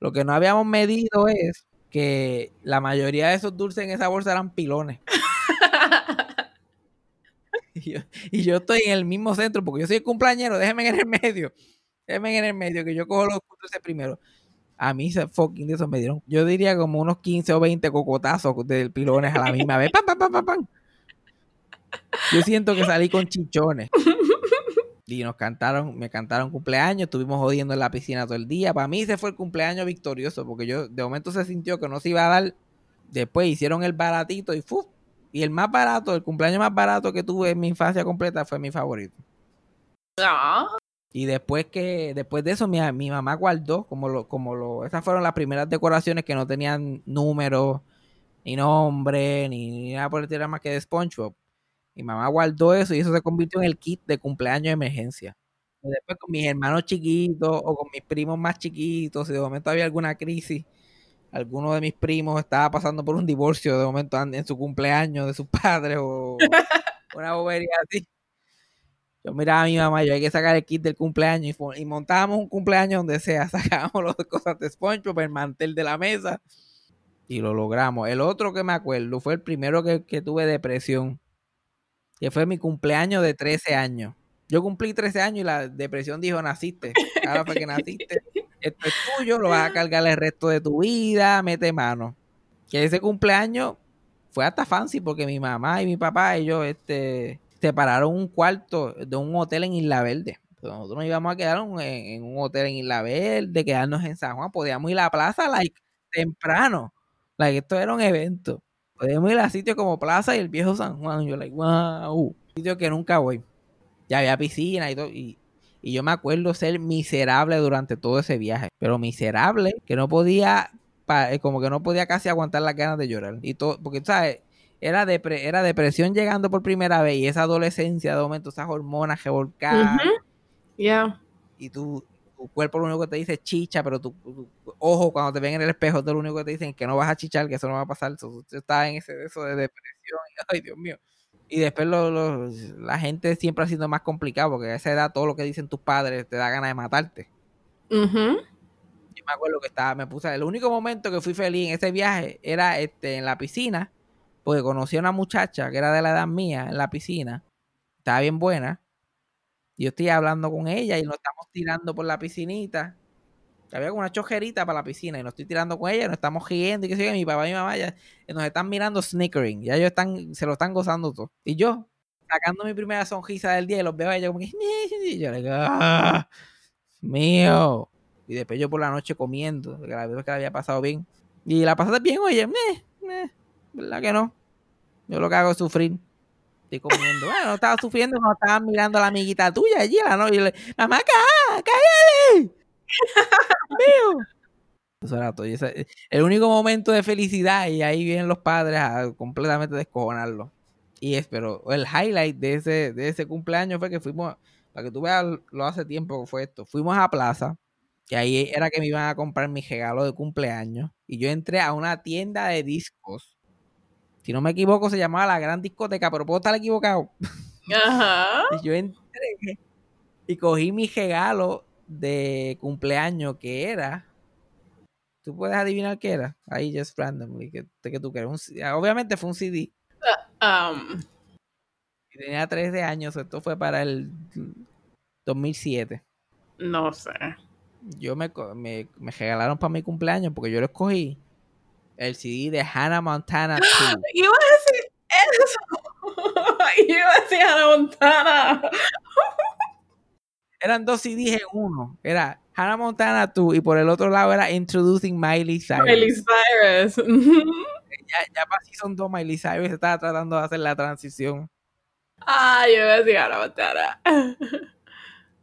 Lo que no habíamos medido es que la mayoría de esos dulces en esa bolsa eran pilones. [laughs] Y yo, y yo estoy en el mismo centro porque yo soy el cumpleañero, déjenme en el medio. Déjenme en el medio, que yo cojo los dulces primero. A mí se fucking de esos me dieron, yo diría como unos 15 o 20 cocotazos de pilones a la misma vez. ¡Pam, pam, pam, pam, pam! Yo siento que salí con chichones. [laughs] Y nos cantaron, me cantaron cumpleaños, estuvimos jodiendo en la piscina todo el día. Para mí ese fue el cumpleaños victorioso, porque yo de momento se sintió que no se iba a dar. Después hicieron el baratito y ¡fu! Y el más barato, el cumpleaños más barato que tuve en mi infancia completa fue mi favorito. Y después que, después de eso, mi, mi mamá guardó, como lo, como lo, esas fueron las primeras decoraciones que no tenían números, ni nombre, ni, nada por el estilo más que de SpongeBob. Mi mamá guardó eso y eso se convirtió en el kit de cumpleaños de emergencia. Después con mis hermanos chiquitos o con mis primos más chiquitos, si de momento había alguna crisis, alguno de mis primos estaba pasando por un divorcio de momento en su cumpleaños de sus [laughs] padres o una bobería así. Yo miraba a mi mamá, yo hay que sacar el kit del cumpleaños y, montábamos un cumpleaños donde sea, [laughs] sacábamos las cosas de SpongeBob, el mantel de la mesa y lo logramos. El otro que me acuerdo fue el primero que tuve depresión, que fue mi cumpleaños de 13 años. Yo cumplí 13 años y la depresión dijo, naciste, ahora fue que naciste, [laughs] esto es tuyo, lo vas a cargar el resto de tu vida, mete mano. Que ese cumpleaños fue hasta fancy porque mi mamá y mi papá, ellos este, separaron un cuarto de un hotel en Isla Verde. Nosotros nos íbamos a quedar en, en un hotel en Isla Verde, quedarnos en San Juan, podíamos ir a la plaza like, temprano. Like, esto era un evento. Podíamos ir a sitios como Plaza y el Viejo San Juan. Yo, like, wow. Sitio que nunca voy. Ya había piscina y todo. Y, y yo me acuerdo ser miserable durante todo ese viaje. Pero miserable, que no podía, eh, como que no podía casi aguantar las ganas de llorar. Y todo, porque, ¿sabes? Era, depre- era depresión llegando por primera vez y esa adolescencia de momento, esas hormonas revolcadas Ujú. Yeah. y tu, tu cuerpo lo único que te dice es chicha, pero tu, tu ojo cuando te ven en el espejo, todo lo único que te dicen es que no vas a chichar, que eso no va a pasar. Yo estaba en ese eso de depresión, y, [laughs] ay Dios mío. Y después lo- lo- la gente siempre ha sido más complicado, porque a esa edad todo lo que dicen tus padres te da ganas de matarte. Yo me acuerdo que estaba, me puse, el único momento que fui feliz en ese viaje era este en la piscina, porque conocí a una muchacha que era de la edad mía en la piscina, estaba bien buena. Yo estoy hablando con ella y nos estamos tirando por la piscinita. Había como una chojerita para la piscina y nos estoy tirando con ella, nos estamos riendo y que sé mi papá y mi mamá ya eh, nos están mirando snickering, ya ellos están, se lo están gozando todo. Y yo, sacando mi primera sonrisa del día y los veo a ellos como que, y yo le digo, ¡ah! mío. Y después yo por la noche comiendo, la vez que la había pasado bien. Y la pasaste bien, oye, ¿verdad que no? Yo lo que hago es sufrir. Estoy comiendo. Bueno, no estaba sufriendo cuando estaba mirando a la amiguita tuya allí, la noche. Y le, mamá, cá, cállate. Mío. Eso era todo. El único momento de felicidad y ahí vienen los padres a completamente descojonarlo. Y es, pero el highlight de ese, de ese cumpleaños fue que fuimos, para que tú veas lo hace tiempo que fue esto, fuimos a plaza, que ahí era que me iban a comprar mi regalo de cumpleaños, y yo entré a una tienda de discos. Si no me equivoco, se llamaba la Gran Discoteca, pero puedo estar equivocado. Ajá. [laughs] Y yo entré y cogí mi regalo de cumpleaños que era. Tú puedes adivinar qué era. Ahí, just randomly. Que, que tú quieres. Un obviamente fue un CD. Um, Y tenía 13 años. Esto fue para el 2007. no sé. Yo me, me, me regalaron para mi cumpleaños porque yo lo escogí. El CD de Hannah Montana [gasps] 2. Iba a decir eso. [laughs] Iba a decir Hannah Montana. [laughs] Eran dos CDs en uno. Era Hannah Montana 2 y por el otro lado era Introducing Miley Cyrus. Miley Cyrus. [laughs] ya, ya para Season 2 Miley Cyrus estaba tratando de hacer la transición. Ay, yo iba a decir Hannah Montana.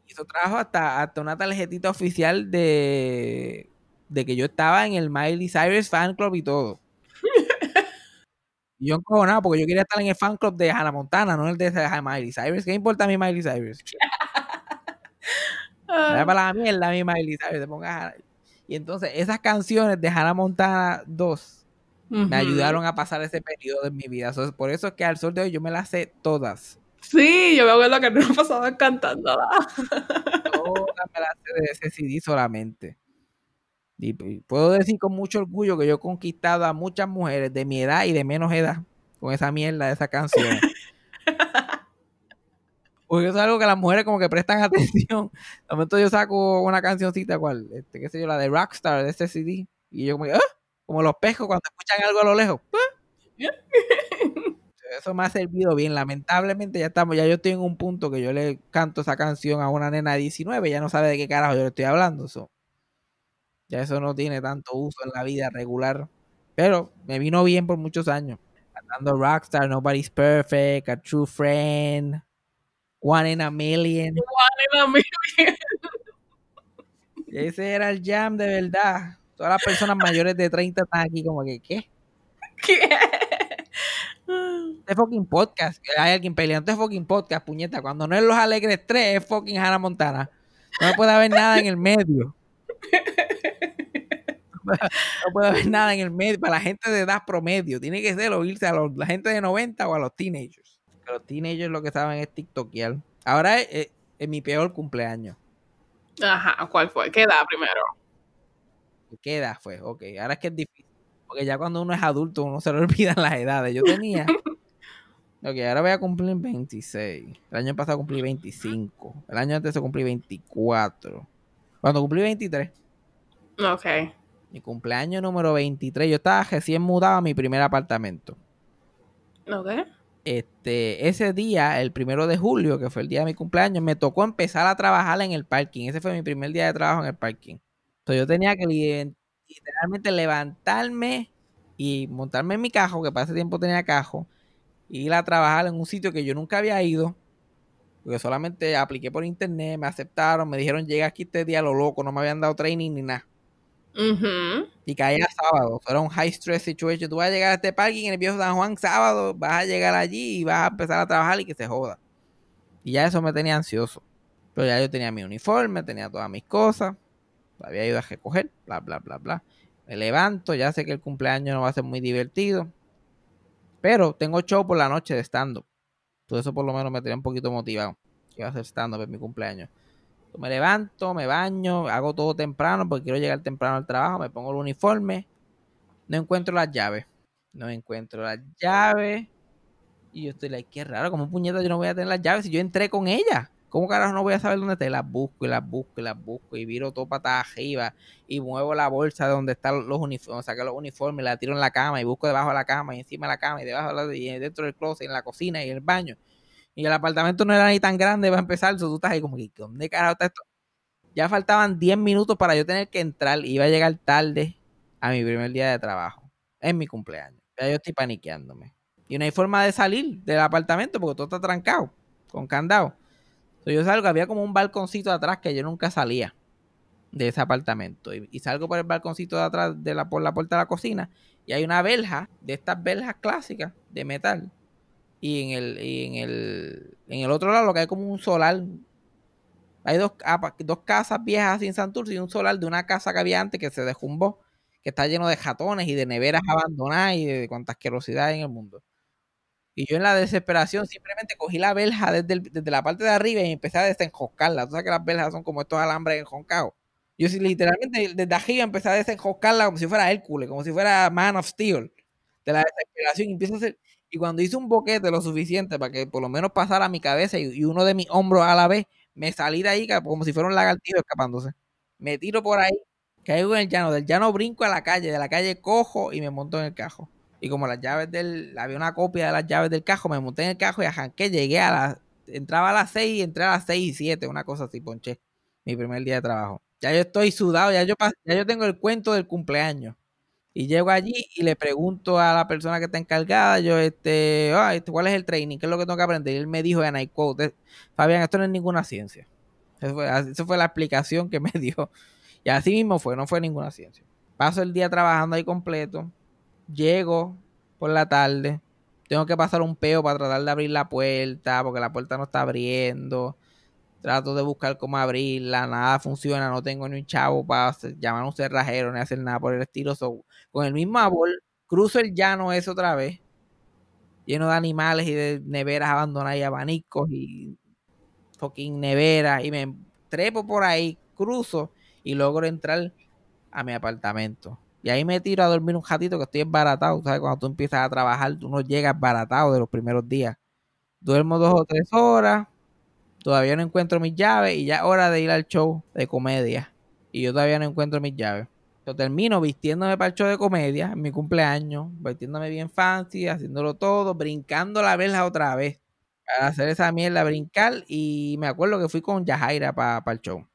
Y eso trajo hasta, hasta una tarjetita oficial de, de que yo estaba en el Miley Cyrus fan club y todo. [laughs] Y yo encojonado porque yo quería estar en el fan club de Hannah Montana, no el de Miley Cyrus. ¿Qué importa a mí Miley Cyrus? [laughs] Era para la mierda mi Miley Cyrus. te pongas a- Y entonces esas canciones de Hannah Montana 2 me ayudaron a pasar ese periodo en mi vida. So, por eso es que al sol de hoy yo me las sé todas. Sí, yo me acuerdo que no pasaba cantándola. Todas me las sé de ese CD solamente. Y puedo decir con mucho orgullo que yo he conquistado a muchas mujeres de mi edad y de menos edad con esa mierda de esa canción. Porque eso es algo que las mujeres como que prestan [laughs] atención. De momento yo saco una cancioncita, cual, este, qué sé yo, la de Rockstar de este CD. Y yo como, "Ah", como los pejos cuando escuchan algo a lo lejos. "Ah". [laughs] Eso me ha servido bien. Lamentablemente ya estamos, ya yo estoy en un punto que yo le canto esa canción a una nena de 19, ya no sabe de qué carajo yo le estoy hablando. so. Ya eso no tiene tanto uso en la vida regular. Pero me vino bien por muchos años. Cantando Rockstar, Nobody's Perfect, A True Friend, One in a Million. Era mi- Ese era el jam de verdad. Todas las personas mayores de 30 están aquí como que, ¿qué? ¿Qué? Este fucking podcast. Hay alguien peleando. Este fucking podcast, puñeta. Cuando no es Los Alegres 3, es fucking Hannah Montana. No puede haber nada en el medio. No puede haber nada en el medio para la gente de edad promedio. Tiene que ser o irse a los- la gente de 90 o a los teenagers. Los teenagers lo que saben es TikTokear. Ahora es, es- es mi peor cumpleaños. Ajá, ¿cuál fue? ¿Qué edad primero? ¿Qué edad fue? Ok, ahora es que es difícil. Porque ya cuando uno es adulto, uno se le [laughs] olvidan las edades. Yo tenía. Ok, ahora voy a cumplir 26. El año pasado cumplí 25. El año antes cumplí 24. Cuando cumplí 23, Ok. Mi cumpleaños número 23, yo estaba recién mudado a mi primer apartamento. Ok. Este, ese día, el primero de julio, que fue el día de mi cumpleaños, me tocó empezar a trabajar en el parking. Ese fue mi primer día de trabajo en el parking. Entonces yo tenía que li- literalmente levantarme y montarme en mi cajo, que para ese tiempo tenía cajo, e ir a trabajar en un sitio que yo nunca había ido, porque solamente apliqué por internet, me aceptaron, me dijeron llega aquí este día lo loco, no me habían dado training ni nada. Y caía sábado. Era un high stress situation. Tú vas a llegar a este parking en el viejo San Juan sábado, vas a llegar allí y vas a empezar a trabajar y que se joda. Y ya eso me tenía ansioso. Pero ya yo tenía mi uniforme, tenía todas mis cosas. lo Había ido a recoger, bla, bla, bla, bla. Me levanto, ya sé que el cumpleaños no va a ser muy divertido. Pero tengo show por la noche de stand-up. Todo eso por lo menos me tenía un poquito motivado. Que iba a hacer stand-up en mi cumpleaños. Me levanto, me baño, hago todo temprano porque quiero llegar temprano al trabajo, me pongo el uniforme, no encuentro las llaves, no encuentro las llaves y yo estoy like, qué raro, como puñeta yo no voy a tener las llaves si yo entré con ella. ¿Cómo carajo no voy a saber dónde? Y Las busco y las busco y las busco y viro todo patas arriba y muevo la bolsa de donde están los uniformes, saqué los uniformes, la tiro en la cama y busco debajo de la cama y encima de la cama y debajo de la, y dentro del closet, en la cocina y en el baño. Y el apartamento no era ni tan grande para empezar, so tú estás ahí como que, ¿dónde carajo está esto? Ya faltaban 10 minutos para yo tener que entrar. Iba a llegar tarde a mi primer día de trabajo. En mi cumpleaños. Ya yo estoy paniqueándome. Y no hay forma de salir del apartamento porque todo está trancado. Con candado. Yo salgo, había como un balconcito atrás que yo nunca salía de ese apartamento. Y, y salgo por el balconcito de atrás de la, por la puerta de la cocina. Y hay una verja, de estas verjas clásicas de metal. Y en el, y en el, en el otro lado lo que hay como un solar hay dos, dos casas viejas en Santurce y un solar de una casa que había antes que se derrumbó, que está lleno de jatones y de neveras abandonadas y de cuanta asquerosidad hay en el mundo. Y yo en la desesperación simplemente cogí la verja desde, el- desde la parte de arriba y empecé a desenjoscarla. Tú sabes que las verjas son como estos alambres enjoncados. Yo sí, literalmente desde arriba empecé a desenjoscarla como si fuera Hércules, como si fuera Man of Steel. De la desesperación y empiezo a hacer... Y cuando hice un boquete lo suficiente para que por lo menos pasara mi cabeza y, y uno de mis hombros a la vez, me salí de ahí como si fuera un lagartijo escapándose. Me tiro por ahí, caigo en el llano, del llano brinco a la calle, de la calle cojo y me monto en el cajo. Y como las llaves del, había una copia de las llaves del cajo, me monté en el cajo y arranqué, llegué a las, entraba a las 6 y entré a las 6 y 7, una cosa así, ponché, mi primer día de trabajo. Ya yo estoy sudado, ya yo, ya yo tengo el cuento del cumpleaños. Y llego allí y le pregunto a la persona que está encargada, yo, este, "Ah, este, ¿cuál es el training? ¿Qué es lo que tengo que aprender? Y él me dijo, and I quote, Fabián, esto no es ninguna ciencia. Eso fue, eso fue la explicación que [laughs] me dio. Y así mismo fue, no fue ninguna ciencia. Paso el día trabajando ahí completo. Llego por la tarde. Tengo que pasar un peo para tratar de abrir la puerta, porque la puerta no está abriendo. Trato de buscar cómo abrirla, nada funciona, no tengo ni un chavo para llamar a un cerrajero ni hacer nada por el estilo. Con el mismo abol, cruzo el llano ese otra vez, lleno de animales y de neveras abandonadas y abanicos y fucking neveras y me trepo por ahí, cruzo y logro entrar a mi apartamento. Y ahí me tiro a dormir un ratito que estoy embaratado. ¿Sabes? Cuando tú empiezas a trabajar, tú no llegas baratado de los primeros días. Duermo dos o tres horas. Todavía no encuentro mis llaves y ya es hora de ir al show de comedia. Y yo todavía no encuentro mis llaves. Yo termino vistiéndome para el show de comedia en mi cumpleaños, vistiéndome bien fancy, haciéndolo todo, brincando la verja otra vez. Para hacer esa mierda, brincar. Y me acuerdo que fui con Yajaira para el show.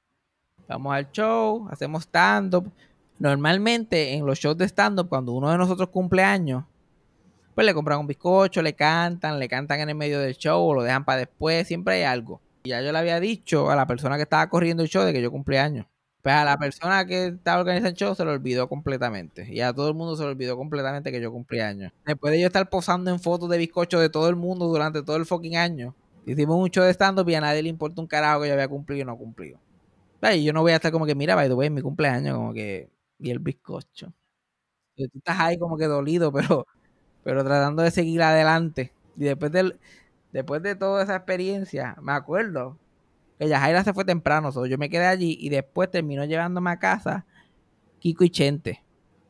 Vamos al show, hacemos stand-up. Normalmente en los shows de stand-up, cuando uno de nosotros cumple años, pues le compran un bizcocho, le cantan, le cantan en el medio del show o lo dejan para después, siempre hay algo. Y ya yo le había dicho a la persona que estaba corriendo el show de que yo cumplía años. Pues a la persona que estaba organizando el show se lo olvidó completamente. Y a todo el mundo se le olvidó completamente que yo cumplí años. Después de yo estar posando en fotos de bizcocho de todo el mundo durante todo el fucking año. Hicimos un show de stand-up y a nadie le importa un carajo que yo había cumplido y no cumplido. Y yo no voy a estar como que, mira, by the way, mi cumpleaños, como que, y el bizcocho. Tú estás ahí como que dolido, [laughs] pero, pero tratando de seguir adelante. Y después de, después de toda esa experiencia, me acuerdo que Yajaira se fue temprano, so yo me quedé allí y después terminó llevándome a casa Kiko y Chente.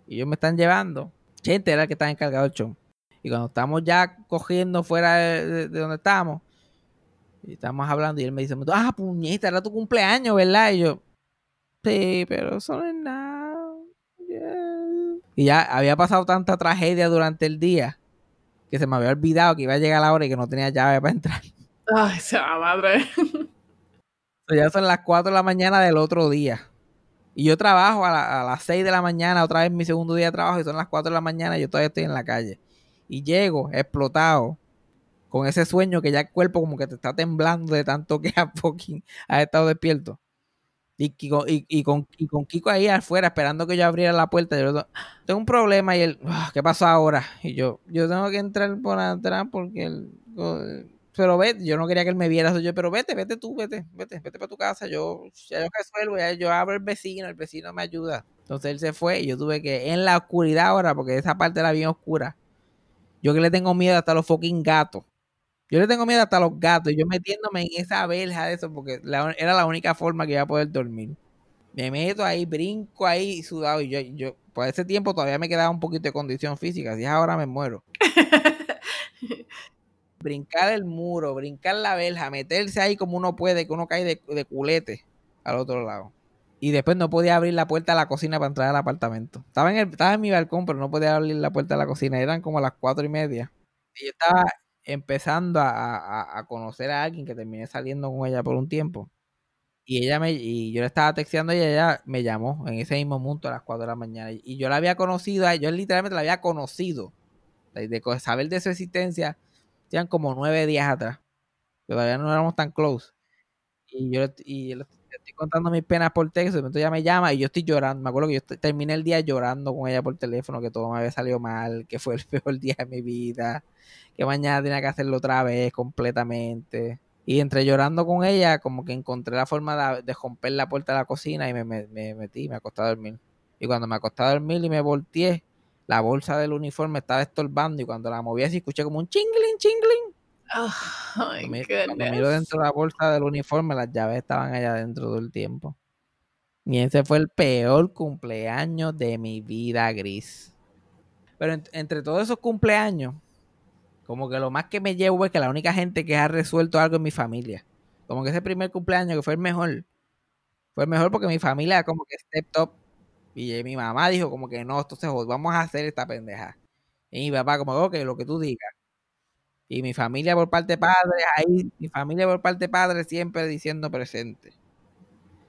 Y ellos me están llevando. Chente era el que estaba encargado del show. Y cuando estamos ya cogiendo fuera de, de donde estábamos, y estamos hablando y él me dice, ah, puñeta, era tu cumpleaños, ¿verdad? Y yo, sí, pero eso no es nada. Y ya había pasado tanta tragedia durante el día que se me había olvidado que iba a llegar la hora y que no tenía llave para entrar. Ay, se va madre. So, ya son las 4 de la mañana del otro día. Y yo trabajo a, la- a las 6 de la mañana, otra vez mi segundo día de trabajo, y son las 4 de la mañana y yo todavía estoy en la calle. Y llego explotado, con ese sueño que ya el cuerpo como que te está temblando de tanto que [laughs] has fucking has estado despierto. Y, y con, y- con, y con Kiko ahí afuera esperando que yo abriera la puerta. Yo tengo un problema y él, "Ah, ¿qué pasó ahora? Y yo, yo tengo que entrar por atrás porque él, pero vete, yo no quería que él me viera, yo, pero vete, vete tú, vete, vete, vete para tu casa, yo, ya yo resuelvo, ya yo abro el vecino, el vecino me ayuda. Entonces él se fue y yo tuve que, en la oscuridad ahora, porque esa parte era bien oscura, yo que le tengo miedo hasta los fucking gatos. Yo le tengo miedo hasta a los gatos. Y yo metiéndome en esa verja de eso, porque la- era la única forma que iba a poder dormir. Me meto ahí, brinco ahí, sudado. Y yo, yo, por ese tiempo todavía me quedaba un poquito de condición física. Si es ahora me muero. [laughs] Brincar el muro, brincar la verja, meterse ahí como uno puede, que uno cae de, de culete al otro lado. Y después no podía abrir la puerta de la cocina para entrar al apartamento. Estaba en, el, estaba en mi balcón, pero no podía abrir la puerta de la cocina. Eran como las cuatro y media. Y yo estaba empezando a, a- a conocer a alguien que terminé saliendo con ella por un tiempo. Y ella me, y yo le estaba texteando y ella me llamó en ese mismo momento a las 4 de la mañana. Y yo la había conocido, yo literalmente la había conocido. De, saber de su existencia, eran como nueve días atrás. Todavía no éramos tan close. Y yo, y estoy contando mis penas por texto, de momento ella me llama y yo estoy llorando. Me acuerdo que yo terminé el día llorando con ella por teléfono, que todo me había salido mal, que fue el [laughs] peor día de mi vida, que mañana tenía que hacerlo otra vez completamente. Y entre llorando con ella, como que encontré la forma de, romper la puerta de la cocina y me, me- me metí, me acosté a dormir. Y cuando me acosté a dormir y me volteé, la bolsa del uniforme estaba estorbando y cuando la moví así escuché como un chingling, chingling. Oh, my cuando miro dentro de la bolsa del uniforme, las llaves estaban allá dentro todo el tiempo. Y ese fue el peor cumpleaños de mi vida gris. Pero en- entre todos esos cumpleaños, como que lo más que me llevo es que la única gente que ha resuelto algo es mi familia. Como que ese primer cumpleaños que fue el mejor. Fue el mejor porque mi familia como que stepped up. Y eh, mi mamá dijo como que no, entonces vamos a hacer esta pendeja. Y mi papá como, ok, lo que tú digas. Y mi familia por parte de padre, ahí, mi familia por parte de padre siempre diciendo presente.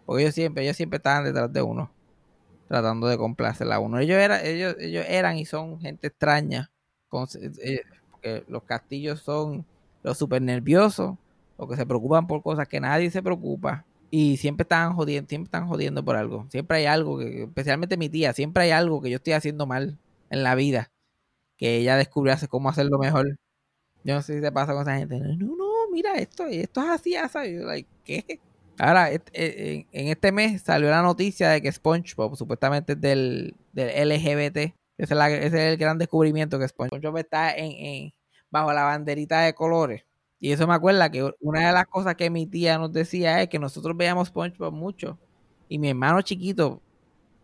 Porque ellos siempre, ellos siempre estaban detrás de uno, tratando de complacerla a uno. Ellos, era, ellos, ellos eran y son gente extraña. con- eh, porque los castillos son los súper nerviosos, los que se preocupan por cosas que nadie se preocupa. Y siempre están jodiendo, siempre están jodiendo por algo. Siempre hay algo que, especialmente mi tía, siempre hay algo que yo estoy haciendo mal en la vida. Que ella descubrió hace cómo hacerlo mejor. Yo no sé si te pasa con esa gente. No, no, mira, esto, esto es así, ¿sabes? Like, ¿qué? Ahora, eh, en, este mes salió la noticia de que SpongeBob supuestamente es del, del LGBT. Ese es, el gran descubrimiento que SpongeBob está en- bajo la banderita de colores. Y eso me acuerda que una de las cosas que mi tía nos decía es que nosotros veíamos SpongeBob mucho. Y mi hermano chiquito,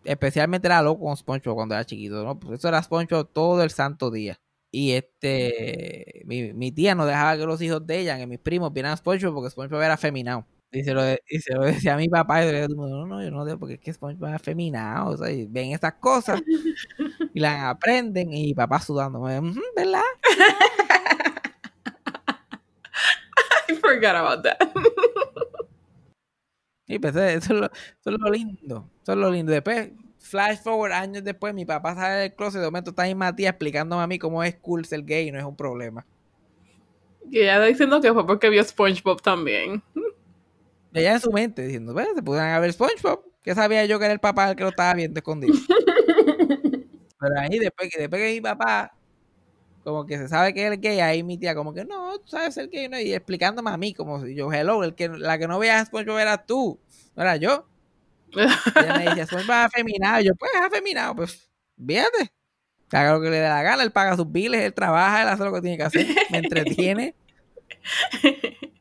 especialmente era loco con SpongeBob cuando era chiquito, ¿no? Pues eso era SpongeBob todo el santo día. Y este, mi, mi tía no dejaba que los hijos de ella, que mis primos, vieran a SpongeBob porque SpongeBob era afeminado. Y se lo, [laughs] y se lo decía a mi papá, y yo le digo, no, no, yo no dejo porque es que SpongeBob es afeminado. O sea, y ven estas cosas [laughs] y las aprenden. Y mi papá sudando, "Ujú, ¿verdad? [laughs] I forgot about that. Y pues eso, eso es lo, eso es lo lindo. Eso es lo lindo. Después, flash forward, años después, mi papá sale del closet. De momento está ahí Matías explicándome a mí cómo es cool ser gay y no es un problema. Y ella está diciendo que fue porque vio SpongeBob también. Ella en su mente diciendo, "Ve, se pudieran haber SpongeBob, ¿Qué sabía yo que era el papá el que lo estaba viendo escondido? [laughs] Pero ahí después, que- después que mi papá como que se sabe que es gay, ahí mi tía como que no, tú sabes ser gay, ¿no? Y explicándome a mí, como si yo, hello, el que, la que no veas SpongeBob eras tú, no era yo. [laughs] Ella me decía, SpongeBob es afeminado. Yo, pues, es afeminado. Pues, fíjate. Haga lo que le dé la gana. Él paga sus biles, él trabaja, él hace lo que tiene que hacer. Me entretiene. [laughs]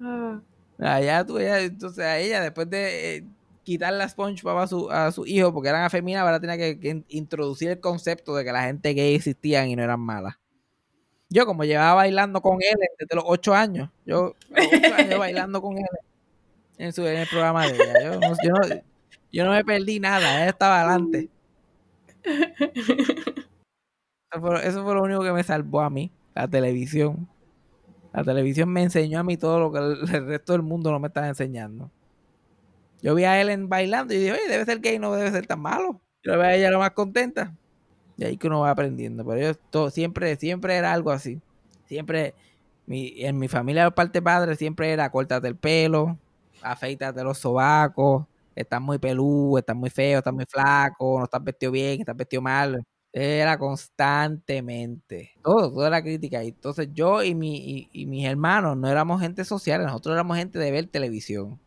Ah, Allá tú, ella, entonces a ella, después de eh, quitarle a SpongeBob a su, a su hijo porque eran afeminados, ahora tenía que, que in- introducir el concepto de que la gente gay existían y no eran malas. Yo, como llevaba bailando con él desde los ocho años, yo, a los ocho años bailando con él en, su, en el programa de ella. Yo yo no, yo no me perdí nada, él estaba adelante. Eso fue, lo único que me salvó a mí, la televisión. La televisión me enseñó a mí todo lo que el, resto del mundo no me estaba enseñando. Yo vi a Ellen bailando y dije, oye, debe ser gay, no debe ser tan malo. Yo la veo a ella lo más contenta. Y ahí que uno va aprendiendo. Pero yo todo, siempre, siempre era algo así. Siempre, mi, en mi familia parte padre, siempre era córtate el pelo, afeítate los sobacos, estás muy peludo, estás muy feo, estás muy flaco, no estás vestido bien, estás vestido mal. Era constantemente. Todo, toda la crítica. Entonces yo y, mi, y, y mis hermanos no éramos gente social, nosotros éramos gente de ver televisión.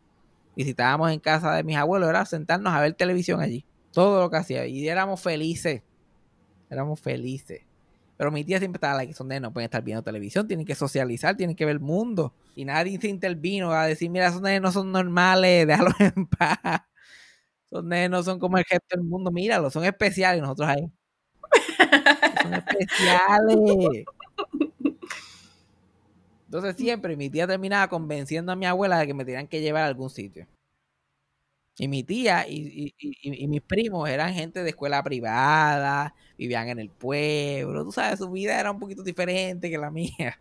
Y si estábamos en casa de mis abuelos, era sentarnos a ver televisión allí. Todo lo que hacía. Y éramos felices. Éramos felices. Pero mi tía siempre estaba like, son de no pueden estar viendo televisión, tienen que socializar, tienen que ver el mundo. Y nadie se intervino a decir, mira, esos nenes no son normales, [laughs] déjalos en paz. Esos nenes no son como el resto del mundo, míralo, son especiales. Nosotros ahí. Son especiales. Entonces siempre mi tía terminaba convenciendo a mi abuela de que me tenían que llevar a algún sitio. Y mi tía y, y- y- y mis primos eran gente de escuela privada, vivían en el pueblo, tú sabes, su vida era un poquito diferente que la mía.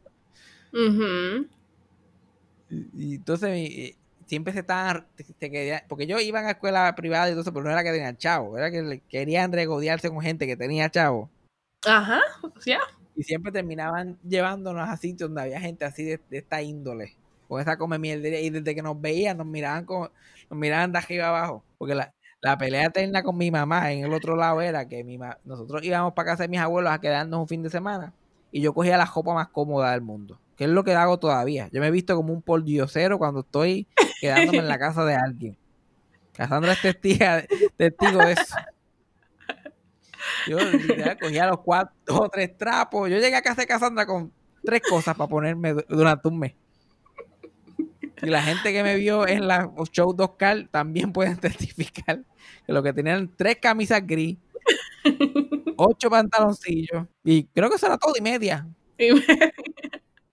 Y, y entonces eh, siempre se estaban, se querían- porque yo iba a escuela privada y entonces, pero no era que tenían chavo, era que querían regodearse con gente que tenía chavo. Ajá, ya. Y siempre terminaban llevándonos a sitios donde había gente así de, de esta índole. Con esa come mierdería. Y desde que nos veían, nos miraban nos miraban de arriba abajo. Porque la, la pelea eterna con mi mamá en el otro lado era que mi ma- nosotros íbamos para casa de mis abuelos a quedarnos un fin de semana. Y yo cogía la ropa más cómoda del mundo. Que es lo que hago todavía. Yo me he visto como un pordiosero cuando estoy quedándome en la casa de alguien. Cassandra es testiga- testigo de eso. Yo cogía los cuatro o tres trapos. Yo llegué a casa de Cassandra con tres cosas para ponerme du- durante un mes. Y la gente que me vio en la- los shows de Oscar también pueden [laughs] testificar que lo que tenían tres camisas gris, [laughs] ocho pantaloncillos, y creo que eso era todo y media. Y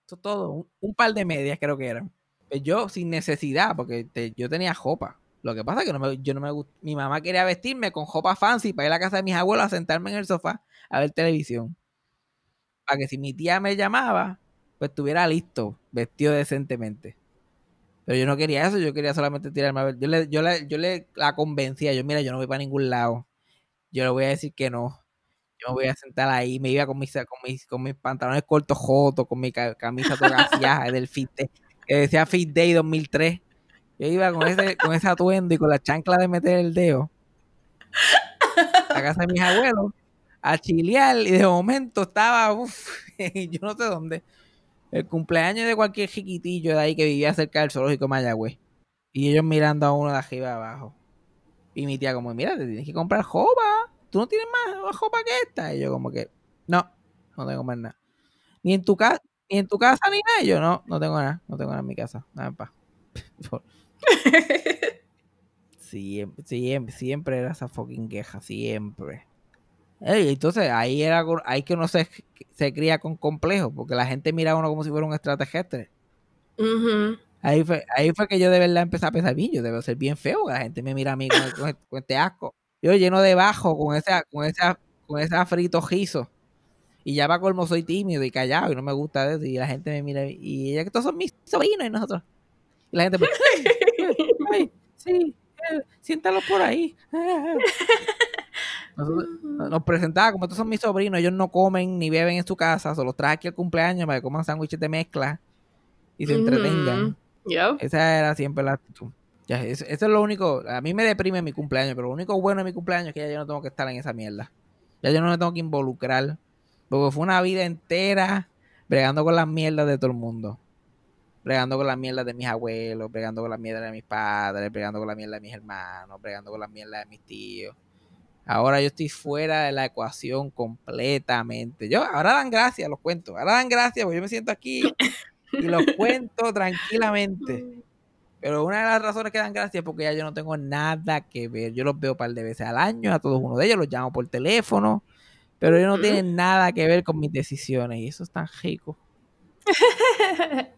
Eso todo, un, un par de medias creo que eran. Pues yo sin necesidad, porque te- yo tenía jopa. Lo que pasa es que no me, yo no me gust- mi mamá quería vestirme con jopa fancy para ir a la casa de mis abuelos a sentarme en el sofá a ver televisión. Para que si mi tía me llamaba, pues estuviera listo, vestido decentemente. Pero yo no quería eso, yo quería solamente tirarme a ver. Yo le, yo le, yo le la convencía, yo mira, yo no voy para ningún lado. Yo le voy a decir que no. Yo me voy a sentar ahí, me iba con mis, con mis, con mis pantalones cortos jotos, con mi ca- camisa toda gaseada [laughs] del Fit Day, que decía Fit Day 2003. Yo iba con ese, con ese atuendo y con la chancla de meter el dedo a casa de mis abuelos a chilear y de momento estaba, uff, [laughs] yo no sé dónde, el cumpleaños de cualquier chiquitillo de ahí que vivía cerca del zoológico de Mayagüez. Y ellos mirando a uno de arriba abajo. Y mi tía como, mira, te tienes que comprar jopa. Tú no tienes más jopa que esta. Y yo como que, no, no tengo más nada. Ni en tu casa, ni en tu casa ni nada. Y yo no, no tengo nada, no tengo nada en mi casa. Nada en paz. [laughs] [laughs] Siempre, siempre, siempre era esa fucking queja, siempre. Ey, entonces ahí era ahí que uno se, se cría con complejos, porque la gente mira a uno como si fuera un extraterrestre. Ujú. Ahí fue, ahí fue que yo de verdad empecé a pensar, bien, yo debo ser bien feo, la gente me mira a mí con, [laughs] con- con este asco. Yo lleno de bajo, con ese, con esa, con ese frito gizo. Y ya para colmo soy tímido y callado y no me gusta eso. Y la gente me mira y ella que todos son mis sobrinos y nosotros. Y la gente pues, ay, [laughs] sí, siéntalo por ahí. [laughs] Nosotros- nos presentaba como estos son mis sobrinos, ellos no comen ni beben en su casa, solo traje aquí al cumpleaños para que coman sándwiches de mezcla y se entretengan. Yep. Esa era siempre la actitud. Ya, eso, eso es lo único. A mí me deprime mi cumpleaños, pero lo único bueno de mi cumpleaños es que ya yo no tengo que estar en esa mierda. Ya yo no me tengo que involucrar. Porque fue una vida entera bregando con las mierdas de todo el mundo. Bregando con las mierdas de mis abuelos, bregando con las mierdas de mis padres, bregando con la mierda de mis hermanos, bregando con las mierdas de mis tíos. Ahora yo estoy fuera de la ecuación completamente. Yo, ahora dan gracias, los cuento. Ahora dan gracias porque yo me siento aquí y los [laughs] cuento tranquilamente. Pero una de las razones que dan gracias es porque ya yo no tengo nada que ver. Yo los veo un par de veces al año, a todos uno de ellos, los llamo por teléfono, pero ellos no tienen nada que ver con mis decisiones y eso es tan rico. [laughs]